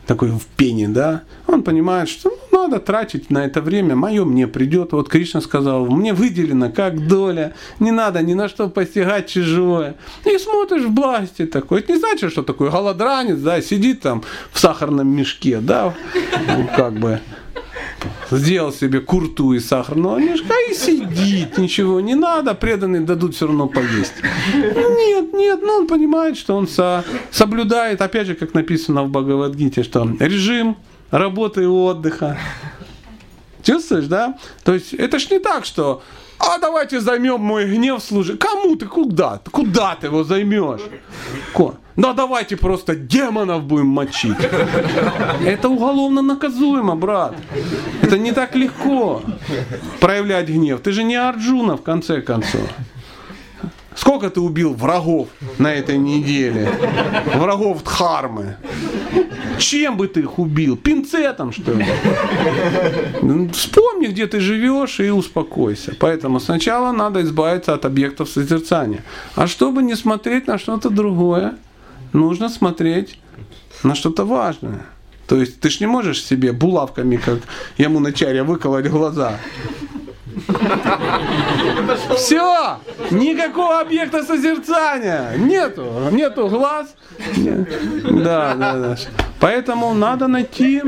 такой в пене, да, он понимает, что ну, надо тратить на это время, мое мне придет. Вот Кришна сказал, мне выделено как доля, не надо ни на что постигать чужое. И смотришь в благости такой. Это не значит, что такой голодранец, да, сидит там в сахарном мешке, да, ну, как бы сделал себе курту из сахарного мешка и сидит, ничего не надо, преданные дадут все равно поесть. Нет, нет, ну он понимает, что он со- соблюдает, опять же, как написано в Бхагавадгите, что режим работы и отдыха. Чувствуешь, да? То есть это ж не так, что а давайте займем мой гнев служи. Кому ты? Куда? Куда ты его займешь? Ко? Да давайте просто демонов будем мочить. Это уголовно наказуемо, брат. Это не так легко проявлять гнев. Ты же не Арджуна, в конце концов. Сколько ты убил врагов на этой неделе? Врагов Дхармы. Чем бы ты их убил? Пинцетом, что ли? Ну, Вспомни, где ты живешь и успокойся. Поэтому сначала надо избавиться от объектов созерцания. А чтобы не смотреть на что-то другое, нужно смотреть на что-то важное. То есть ты ж не можешь себе булавками, как Ямуначарья, выколоть глаза. Все! Никакого объекта созерцания! Нету! Нету глаз! Да, да, да. Поэтому надо найти,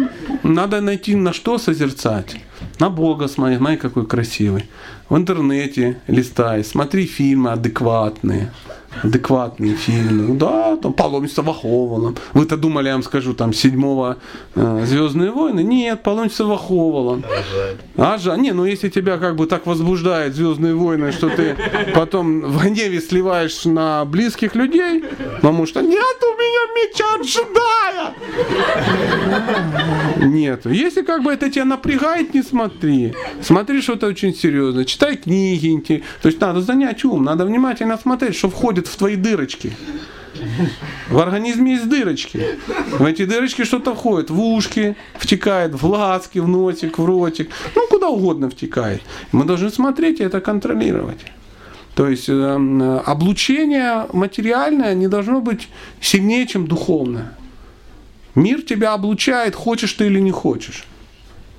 надо найти на что созерцать. На Бога смотри, смотри, какой красивый. В интернете листай, смотри фильмы адекватные. Адекватные фильмы. Ну да, там «Паломничество Ваховалом». Вы-то думали, я вам скажу, там седьмого э, «Звездные войны»? Нет, «Паломничество Ваховалом». А жаль. Не, ну если тебя как бы так возбуждает «Звездные войны», что ты потом в гневе сливаешь на близких людей, потому что «нет у меня меча джедая!» Нет. Если как бы это тебя напрягает, не смотри. Смотри что-то очень серьезное. Читай книги. То есть надо занять ум, надо внимательно смотреть, что входит в твои дырочки. В организме есть дырочки. В эти дырочки что-то входит. В ушки втекает, в глазки, в носик, в ротик. Ну, куда угодно втекает. Мы должны смотреть и это контролировать. То есть э, облучение материальное не должно быть сильнее, чем духовное. Мир тебя облучает, хочешь ты или не хочешь.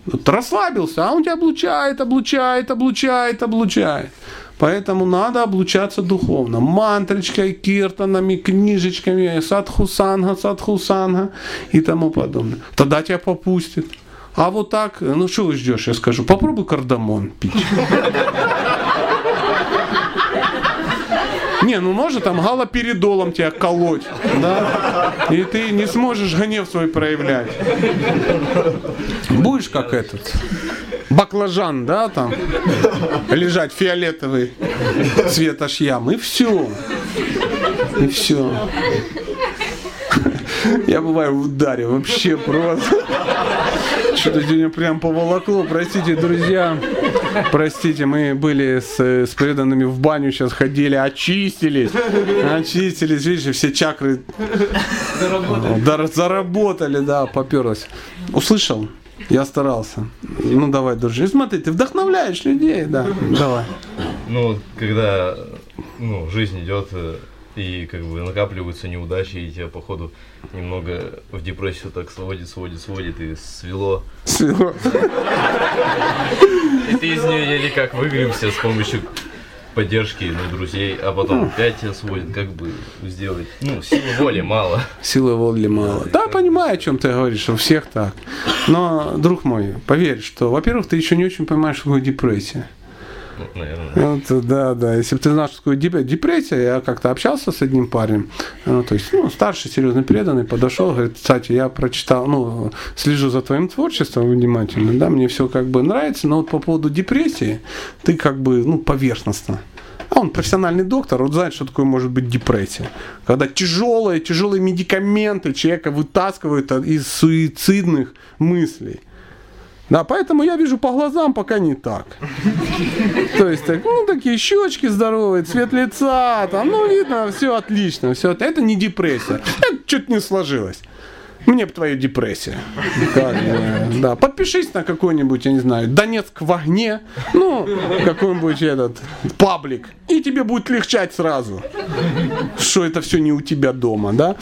Вот расслабился, а он тебя облучает, облучает, облучает, облучает. Поэтому надо облучаться духовно. Мантрочкой, киртанами, книжечками, садхусанга, садхусанга и тому подобное. Тогда тебя попустит. А вот так, ну что вы ждешь, я скажу, попробуй кардамон пить. Не, ну может там галоперидолом тебя колоть, да? И ты не сможешь гнев свой проявлять. Будешь как этот баклажан, да, там, лежать фиолетовый цвета шьям, и все. И все. Я бываю в ударе вообще просто. Что-то сегодня прям поволокло. Простите, друзья. Простите, мы были с, с преданными в баню, сейчас ходили, очистились. Очистились, видишь, все чакры Дар- заработали, да, поперлось. Услышал? Я старался. Ну давай, дружи. Смотри, ты вдохновляешь людей, да. Давай. Ну, когда ну, жизнь идет э, и как бы накапливаются неудачи, и тебя, походу, немного в депрессию так сводит, сводит, сводит, и свело. Свело. И ты из нее еле как выгребся с помощью поддержки ну, друзей, а потом опять тебя сводит, как бы сделать. Ну, силы воли мало. Силы воли мало. Да, понимаю, о чем ты говоришь, у всех так. Но, друг мой, поверь, что, во-первых, ты еще не очень понимаешь, депрессия. Ну, наверное. Вот, да, да. Если бы ты знал, что такое деп- депрессия, я как-то общался с одним парнем, ну, то есть, ну, старший, серьезно преданный, подошел, говорит, кстати, я прочитал, ну, слежу за твоим творчеством внимательно, да, мне все как бы нравится, но вот по поводу депрессии ты как бы, ну, поверхностно. А он профессиональный доктор, он знает, что такое может быть депрессия. Когда тяжелые, тяжелые медикаменты человека вытаскивают из суицидных мыслей. Да, поэтому я вижу по глазам пока не так. То есть, так, ну, такие щечки здоровые, цвет лица, там, ну, видно, все отлично, все. Это не депрессия. Это что-то не сложилось. Мне бы твоя депрессия. Как бы, да. Подпишись на какой-нибудь, я не знаю, Донецк в огне, ну, какой-нибудь этот паблик, и тебе будет легчать сразу, что это все не у тебя дома, да?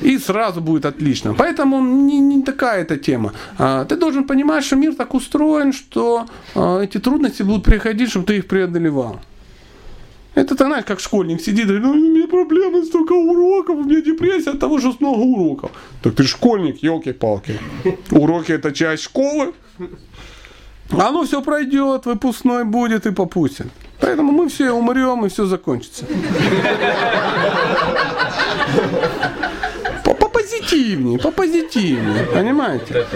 И сразу будет отлично. Поэтому не, не такая эта тема. А, Ты должен понимать, что мир так устроен, что а, эти трудности будут приходить, чтобы ты их преодолевал. Это ты знаешь, как школьник сидит говорит, ну, у меня проблемы, столько уроков, у меня депрессия от того, что много уроков. Так ты школьник, елки-палки. Уроки это часть школы. Оно все пройдет, выпускной будет и попустит. Поэтому мы все умрем и все закончится. По- Попозитивнее, попозитивнее, понимаете?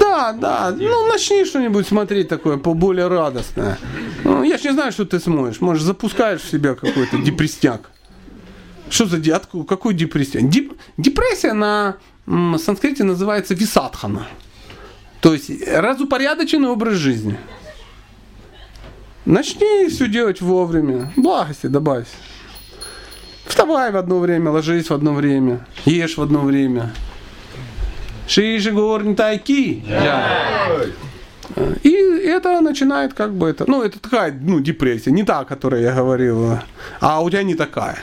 Да, да, ну начни что-нибудь смотреть такое поболее радостное. Ну, я ж не знаю, что ты смотришь. Может, запускаешь в себя какой-то депресняк. Что за откуда- какой депрессия? Дип- депрессия на м, санскрите называется висадхана. То есть разупорядоченный образ жизни. Начни все делать вовремя. Благости добавь. Вставай в одно время, ложись в одно время, ешь в одно время. Шиши горни тайки. И это начинает как бы это, ну это такая, ну депрессия, не та, о которой я говорил, а у тебя не такая.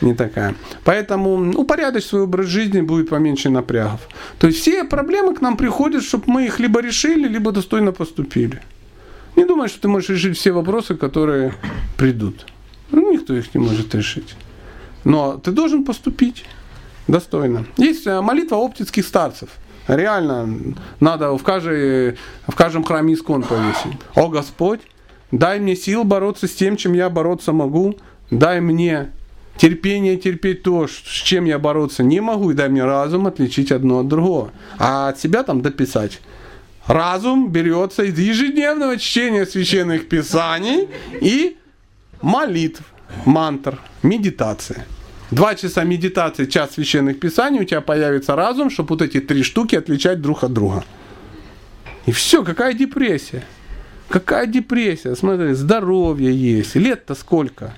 Не такая. Поэтому упорядочь свой образ жизни будет поменьше напрягов. То есть все проблемы к нам приходят, чтобы мы их либо решили, либо достойно поступили. Не думай, что ты можешь решить все вопросы, которые придут. Ну, никто их не может решить. Но ты должен поступить достойно. Есть э, молитва оптицких старцев. Реально, надо в, каждой, в каждом храме искон повесить. О Господь, дай мне сил бороться с тем, чем я бороться могу. Дай мне терпение терпеть то, с чем я бороться не могу, и дай мне разум отличить одно от другого. А от себя там дописать. Разум берется из ежедневного чтения священных писаний и молитв, мантр, медитации. Два часа медитации, час священных писаний, у тебя появится разум, чтобы вот эти три штуки отличать друг от друга. И все, какая депрессия? Какая депрессия? Смотри, здоровье есть. Лет-то сколько?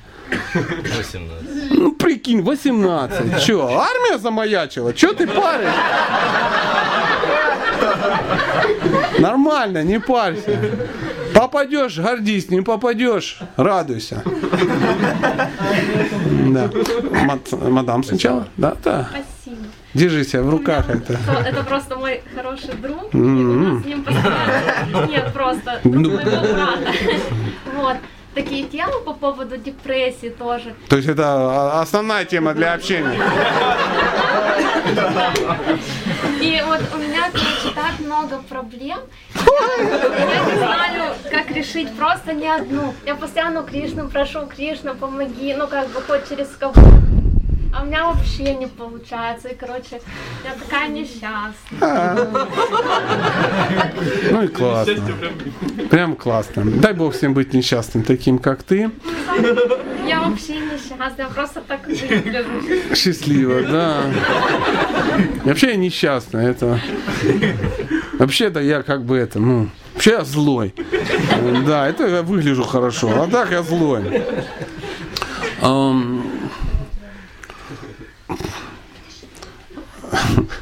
18. Ну, прикинь, 18. Че, армия замаячила? Че ты паришь? Нормально, не парься. Попадешь, гордись, не попадешь, радуйся. Да. Мад- Мадам сначала? Да, да. Спасибо. Держи себя в руках это. То- Это просто мой хороший друг. и М. у нас с ним постоянно... Нет, просто друг Ну. брата. Вот. Такие темы по поводу депрессии тоже. То есть это основная тема для общения. И вот у меня, короче, так много проблем. Я не знаю, как решить просто не одну. Я постоянно Кришну прошу, Кришна, помоги, ну как бы хоть через кого а у меня вообще не получается. И, короче, я такая несчастная. Ну и классно. Прям классно. Дай бог всем быть несчастным, таким как ты. Я вообще несчастная, я просто так выгляжу. Счастливо, да. Вообще я несчастный. Это... Вообще-то я как бы это, ну, вообще я злой. Да, это я выгляжу хорошо, а так я злой.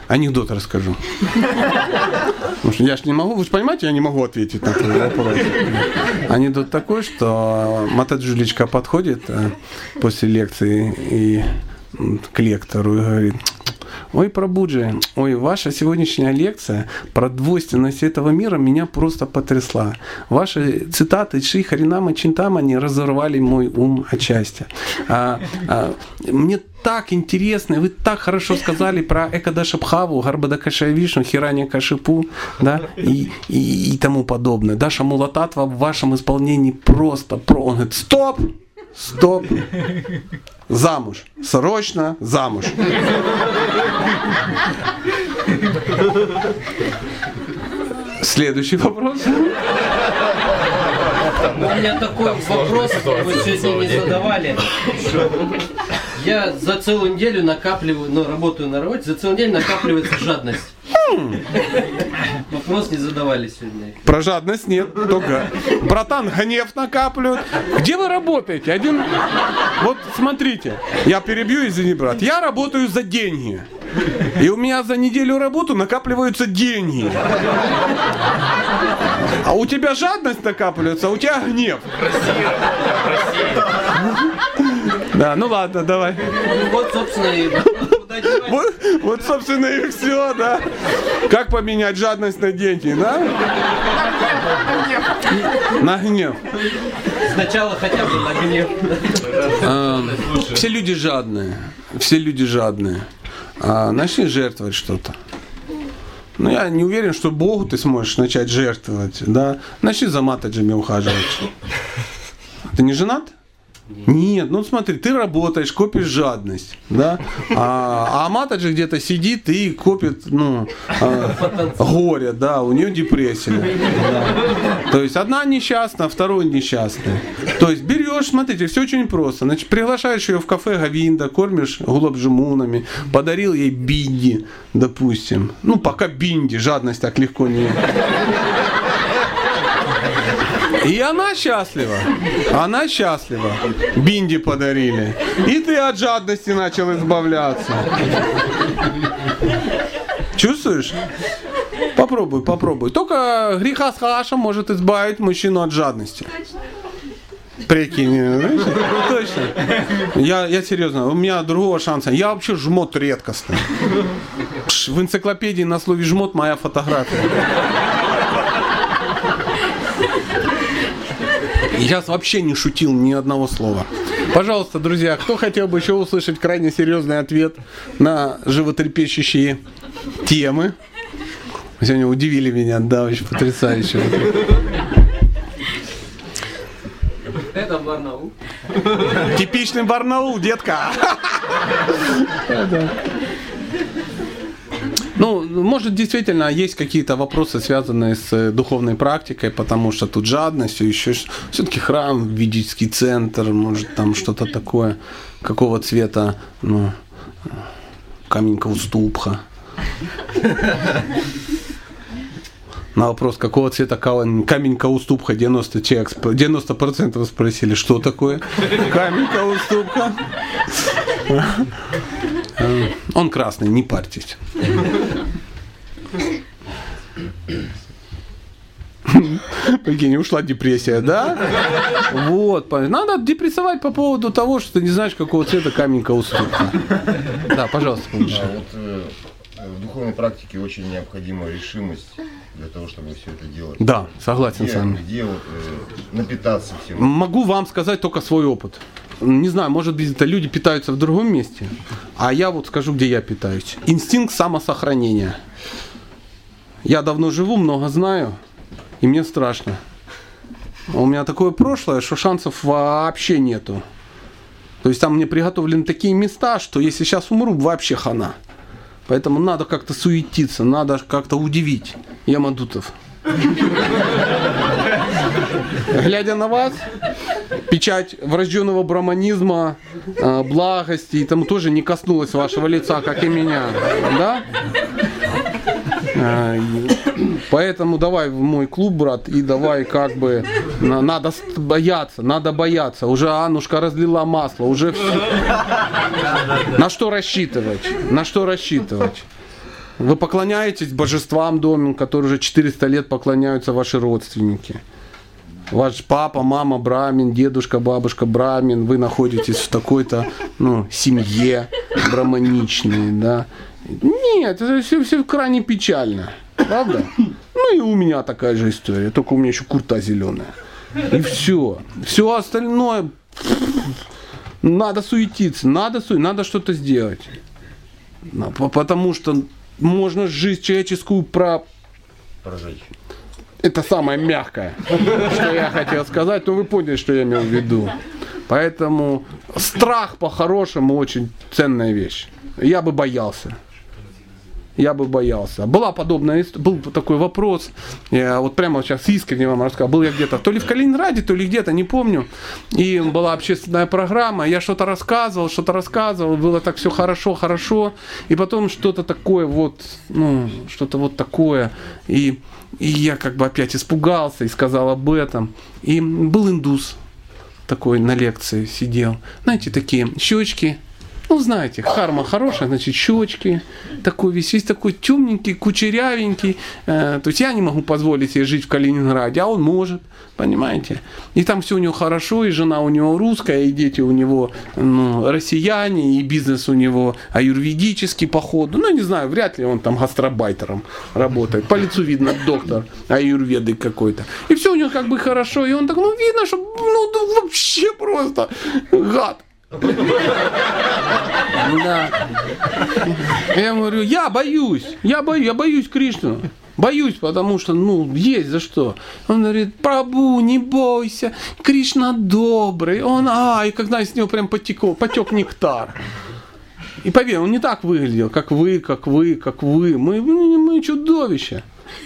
Анекдот расскажу. Что я ж не могу, вы же понимаете, я не могу ответить на твой вопрос. Анекдот такой, что Матаджулечка подходит э, после лекции и к лектору и говорит, Ой, Прабуджи, ой, ваша сегодняшняя лекция про двойственность этого мира меня просто потрясла. Ваши цитаты Шри Харинама Чинтамани разорвали мой ум от счастья. А, а, мне так интересно, вы так хорошо сказали про Экадашабхаву, Гарбадакашая Вишну, Хираня Кашипу, да, и, и, и тому подобное. Даша Мулататва в вашем исполнении просто про. Он говорит, стоп! Стоп! Замуж. Срочно замуж. Следующий вопрос. У меня такой вопрос, мы сегодня не задавали. Я за целую неделю накапливаю, ну, работаю на работе, за целую неделю накапливается жадность. Вопрос не задавали сегодня. Про жадность нет, только братан гнев накапливает. Где вы работаете? Один, вот смотрите, я перебью, извини, брат. Я работаю за деньги. И у меня за неделю работы накапливаются деньги. А у тебя жадность накапливается, а у тебя гнев. Да, ну ладно, давай. Вот, собственно, и Вот, вот, собственно, и все, да. Как поменять жадность на деньги, да? На гнев. сначала хотя бы на гнев. А, все люди жадные. Все люди жадные. А, начни жертвовать что-то. Ну, я не уверен, что Богу ты сможешь начать жертвовать, да. Начни за матаджами ухаживать. Ты не женат? Нет, ну смотри, ты работаешь, копишь жадность, да, а, а Матаджи где-то сидит и копит, ну, а, горе, да, у нее депрессия. да. То есть одна несчастна, второй несчастный. То есть берешь, смотрите, все очень просто. Значит, приглашаешь ее в кафе Гавинда, кормишь гулабжимунами, подарил ей бинди, допустим. Ну, пока бинди, жадность так легко не... И она счастлива. Она счастлива. Бинди подарили. И ты от жадности начал избавляться. Чувствуешь? Попробуй, попробуй. Только греха с хашем может избавить мужчину от жадности. Прикинь, знаешь? точно. Я, я серьезно, у меня другого шанса. Я вообще жмот редкостный. В энциклопедии на слове жмот моя фотография. Я сейчас вообще не шутил ни одного слова. Пожалуйста, друзья, кто хотел бы еще услышать крайне серьезный ответ на животрепещущие темы? Сегодня удивили меня, да, очень потрясающе. Это Барнаул. Типичный Барнаул, детка. *laughs* Ну, может, действительно есть какие-то вопросы, связанные с э, духовной практикой, потому что тут жадность, еще все-таки храм, ведический центр, может, там что-то такое, какого цвета, ну, каменька уступха. На вопрос, какого цвета каменька уступка, 90 человек, 90% спросили, что такое каменька уступка. Он красный, не парьтесь. Прикинь, ушла депрессия, да? Вот, надо депрессовать по поводу того, что ты не знаешь, какого цвета каменька уступка. Да, пожалуйста, а вот, э, в духовной практике очень необходима решимость для того, чтобы все это делать. Да, согласен где, с вами. Где вот э, напитаться всем? Могу вам сказать только свой опыт. Не знаю, может быть, это люди питаются в другом месте, а я вот скажу, где я питаюсь. Инстинкт самосохранения. Я давно живу, много знаю, и мне страшно. У меня такое прошлое, что шансов вообще нету. То есть там мне приготовлены такие места, что если сейчас умру, вообще хана. Поэтому надо как-то суетиться, надо как-то удивить Ямадутов. Глядя на вас, печать врожденного браманизма, э, благости и тому тоже не коснулась вашего лица, как и меня. Да? Э, поэтому давай в мой клуб, брат, и давай как бы надо бояться, надо бояться. Уже Анушка разлила масло, уже все. На что рассчитывать? На что рассчитывать? Вы поклоняетесь божествам доме, которые уже 400 лет поклоняются ваши родственники. Ваш папа, мама брамин, дедушка, бабушка брамин, вы находитесь в такой-то ну, семье браманичной, да. Нет, это все, все крайне печально. Правда? Ну и у меня такая же история, только у меня еще курта зеленая. И все. Все остальное надо суетиться, надо, су... надо что-то сделать. Потому что можно жизнь человеческую про... Прожечь. Это самое мягкое, что я хотел сказать, но вы поняли, что я имел в виду. Поэтому страх по-хорошему очень ценная вещь. Я бы боялся. Я бы боялся. Была подобная, был такой вопрос, я вот прямо сейчас искренне вам рассказал, был я где-то, то ли в Калининграде, то ли где-то, не помню, и была общественная программа, я что-то рассказывал, что-то рассказывал, было так все хорошо, хорошо, и потом что-то такое вот, ну, что-то вот такое, и, и я как бы опять испугался и сказал об этом, и был индус такой на лекции сидел, знаете, такие щечки, ну, знаете, харма хорошая, значит, щечки, такой весь, весь такой темненький, кучерявенький. Э, то есть я не могу позволить себе жить в Калининграде, а он может, понимаете? И там все у него хорошо, и жена у него русская, и дети у него ну, россияне, и бизнес у него аюрведический, походу. Ну, не знаю, вряд ли он там гастробайтером работает. По лицу видно доктор аюрведы какой-то. И все у него как бы хорошо, и он так, ну, видно, что ну, вообще просто гад. Да. Я говорю, я боюсь, я боюсь, я боюсь Кришну. Боюсь, потому что, ну, есть за что. Он говорит, Прабу, не бойся, Кришна добрый. Он, а, и когда с него прям потекло, потек нектар. И поверь, он не так выглядел, как вы, как вы, как вы. Мы, мы, чудовища.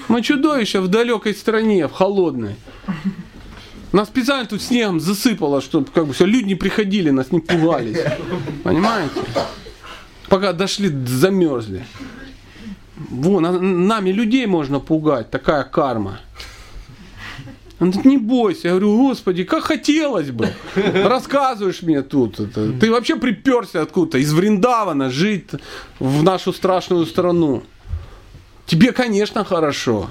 Мы чудовища в далекой стране, в холодной. Нас специально тут снегом засыпало, чтобы как бы все, люди не приходили, нас не пугались. Понимаете? Пока дошли, замерзли. Вон, нами людей можно пугать, такая карма. Он говорит, не бойся. Я говорю, господи, как хотелось бы. Рассказываешь мне тут. Это. Ты вообще приперся откуда-то, из Вриндавана, жить в нашу страшную страну. Тебе, конечно, хорошо.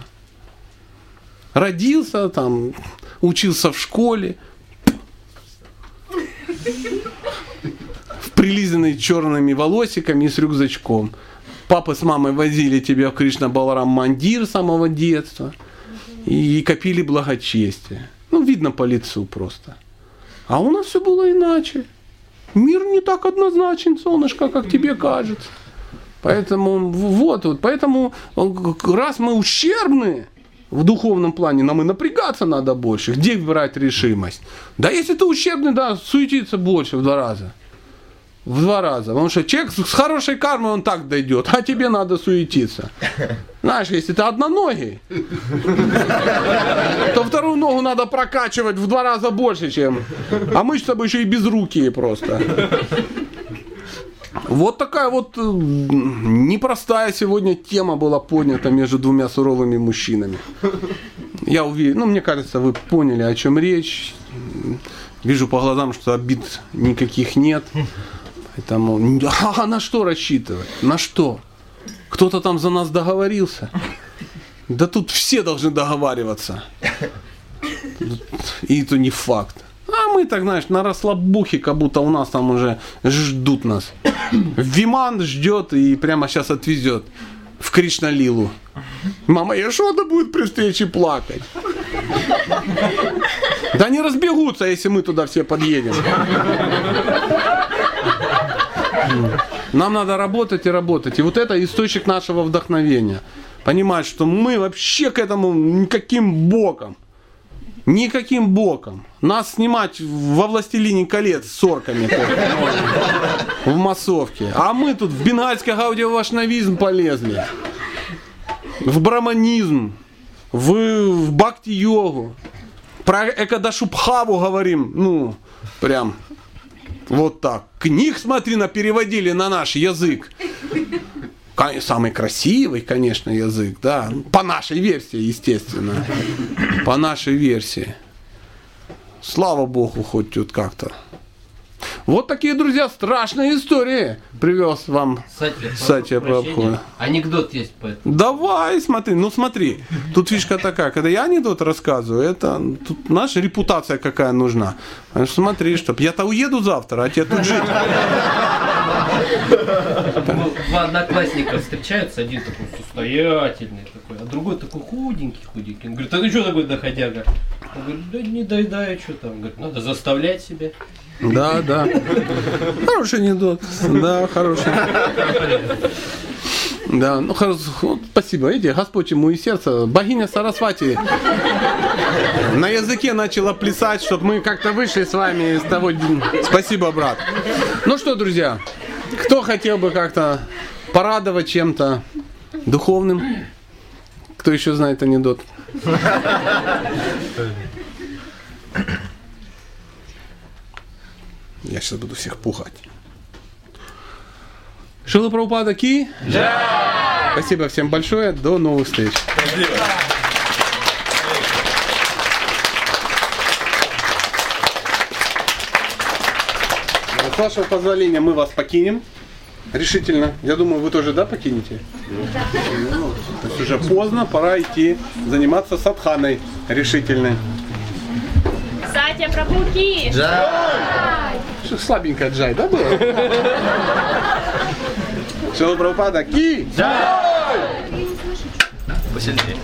Родился там, учился в школе, в прилизанной черными волосиками и с рюкзачком. Папа с мамой возили тебя в Кришна Баларам Мандир с самого детства и копили благочестие. Ну, видно по лицу просто. А у нас все было иначе. Мир не так однозначен, солнышко, как тебе кажется. Поэтому вот, вот, поэтому раз мы ущербны, в духовном плане нам и напрягаться надо больше. Где брать решимость? Да если ты ущербный, да, суетиться больше в два раза. В два раза. Потому что человек с хорошей кармой, он так дойдет, а тебе надо суетиться. Знаешь, если ты одноногий, то вторую ногу надо прокачивать в два раза больше, чем... А мы с тобой еще и безрукие просто. Вот такая вот э, непростая сегодня тема была поднята между двумя суровыми мужчинами. Я уверен, ну мне кажется, вы поняли, о чем речь. Вижу по глазам, что обид никаких нет. Поэтому, *laughs* а на что рассчитывать? На что? Кто-то там за нас договорился? Да тут все должны договариваться. И это не факт. А мы так, знаешь, на расслабухе, как будто у нас там уже ждут нас. Виман ждет и прямо сейчас отвезет в Кришналилу. Мама Яшода будет при встрече плакать. Да не разбегутся, если мы туда все подъедем. Нам надо работать и работать. И вот это источник нашего вдохновения. Понимать, что мы вообще к этому никаким боком. Никаким боком. Нас снимать во «Властелине колец» с орками в массовке. А мы тут в бенгальский гаудиовашнавизм полезли. В браманизм. В, в бхакти-йогу. Про Экадашубхаву говорим. Ну, прям вот так. Книг, смотри, на переводили на наш язык. Самый красивый, конечно, язык, да. По нашей версии, естественно. По нашей версии. Слава Богу, хоть тут как-то. Вот такие, друзья, страшные истории привез вам Сатья прошу Прабху. Анекдот есть по этому. Давай, смотри, ну смотри, тут фишка такая, когда я анекдот рассказываю, это тут наша репутация какая нужна. Смотри, чтоб я-то уеду завтра, а тебе тут жить. Ну, Два одноклассника встречаются, один такой состоятельный такой, а другой такой худенький, худенький. Он говорит, а ты что такой доходяга? Он говорит, да не доедаю, что там. Он говорит, надо заставлять себя. Да, да. Хороший анекдот. Да, хороший. Да, ну хорошо, спасибо. Видите, Господь ему и сердце. Богиня Сарасвати на языке начала плясать, чтобы мы как-то вышли с вами из того... Спасибо, брат. Ну что, друзья, кто хотел бы как-то порадовать чем-то духовным? Кто еще знает анекдот? Я сейчас буду всех пугать. Шила Прабхупада Ки? Спасибо всем большое. До новых встреч. С вашего позволения мы вас покинем. Решительно. Я думаю, вы тоже, да, покинете? Ну, то есть уже поздно, пора идти заниматься садханой решительной. Сатя Прабхуки! Что Слабенько джай, да, было? Шила Прабхупада, ки! Джай! Посильнее.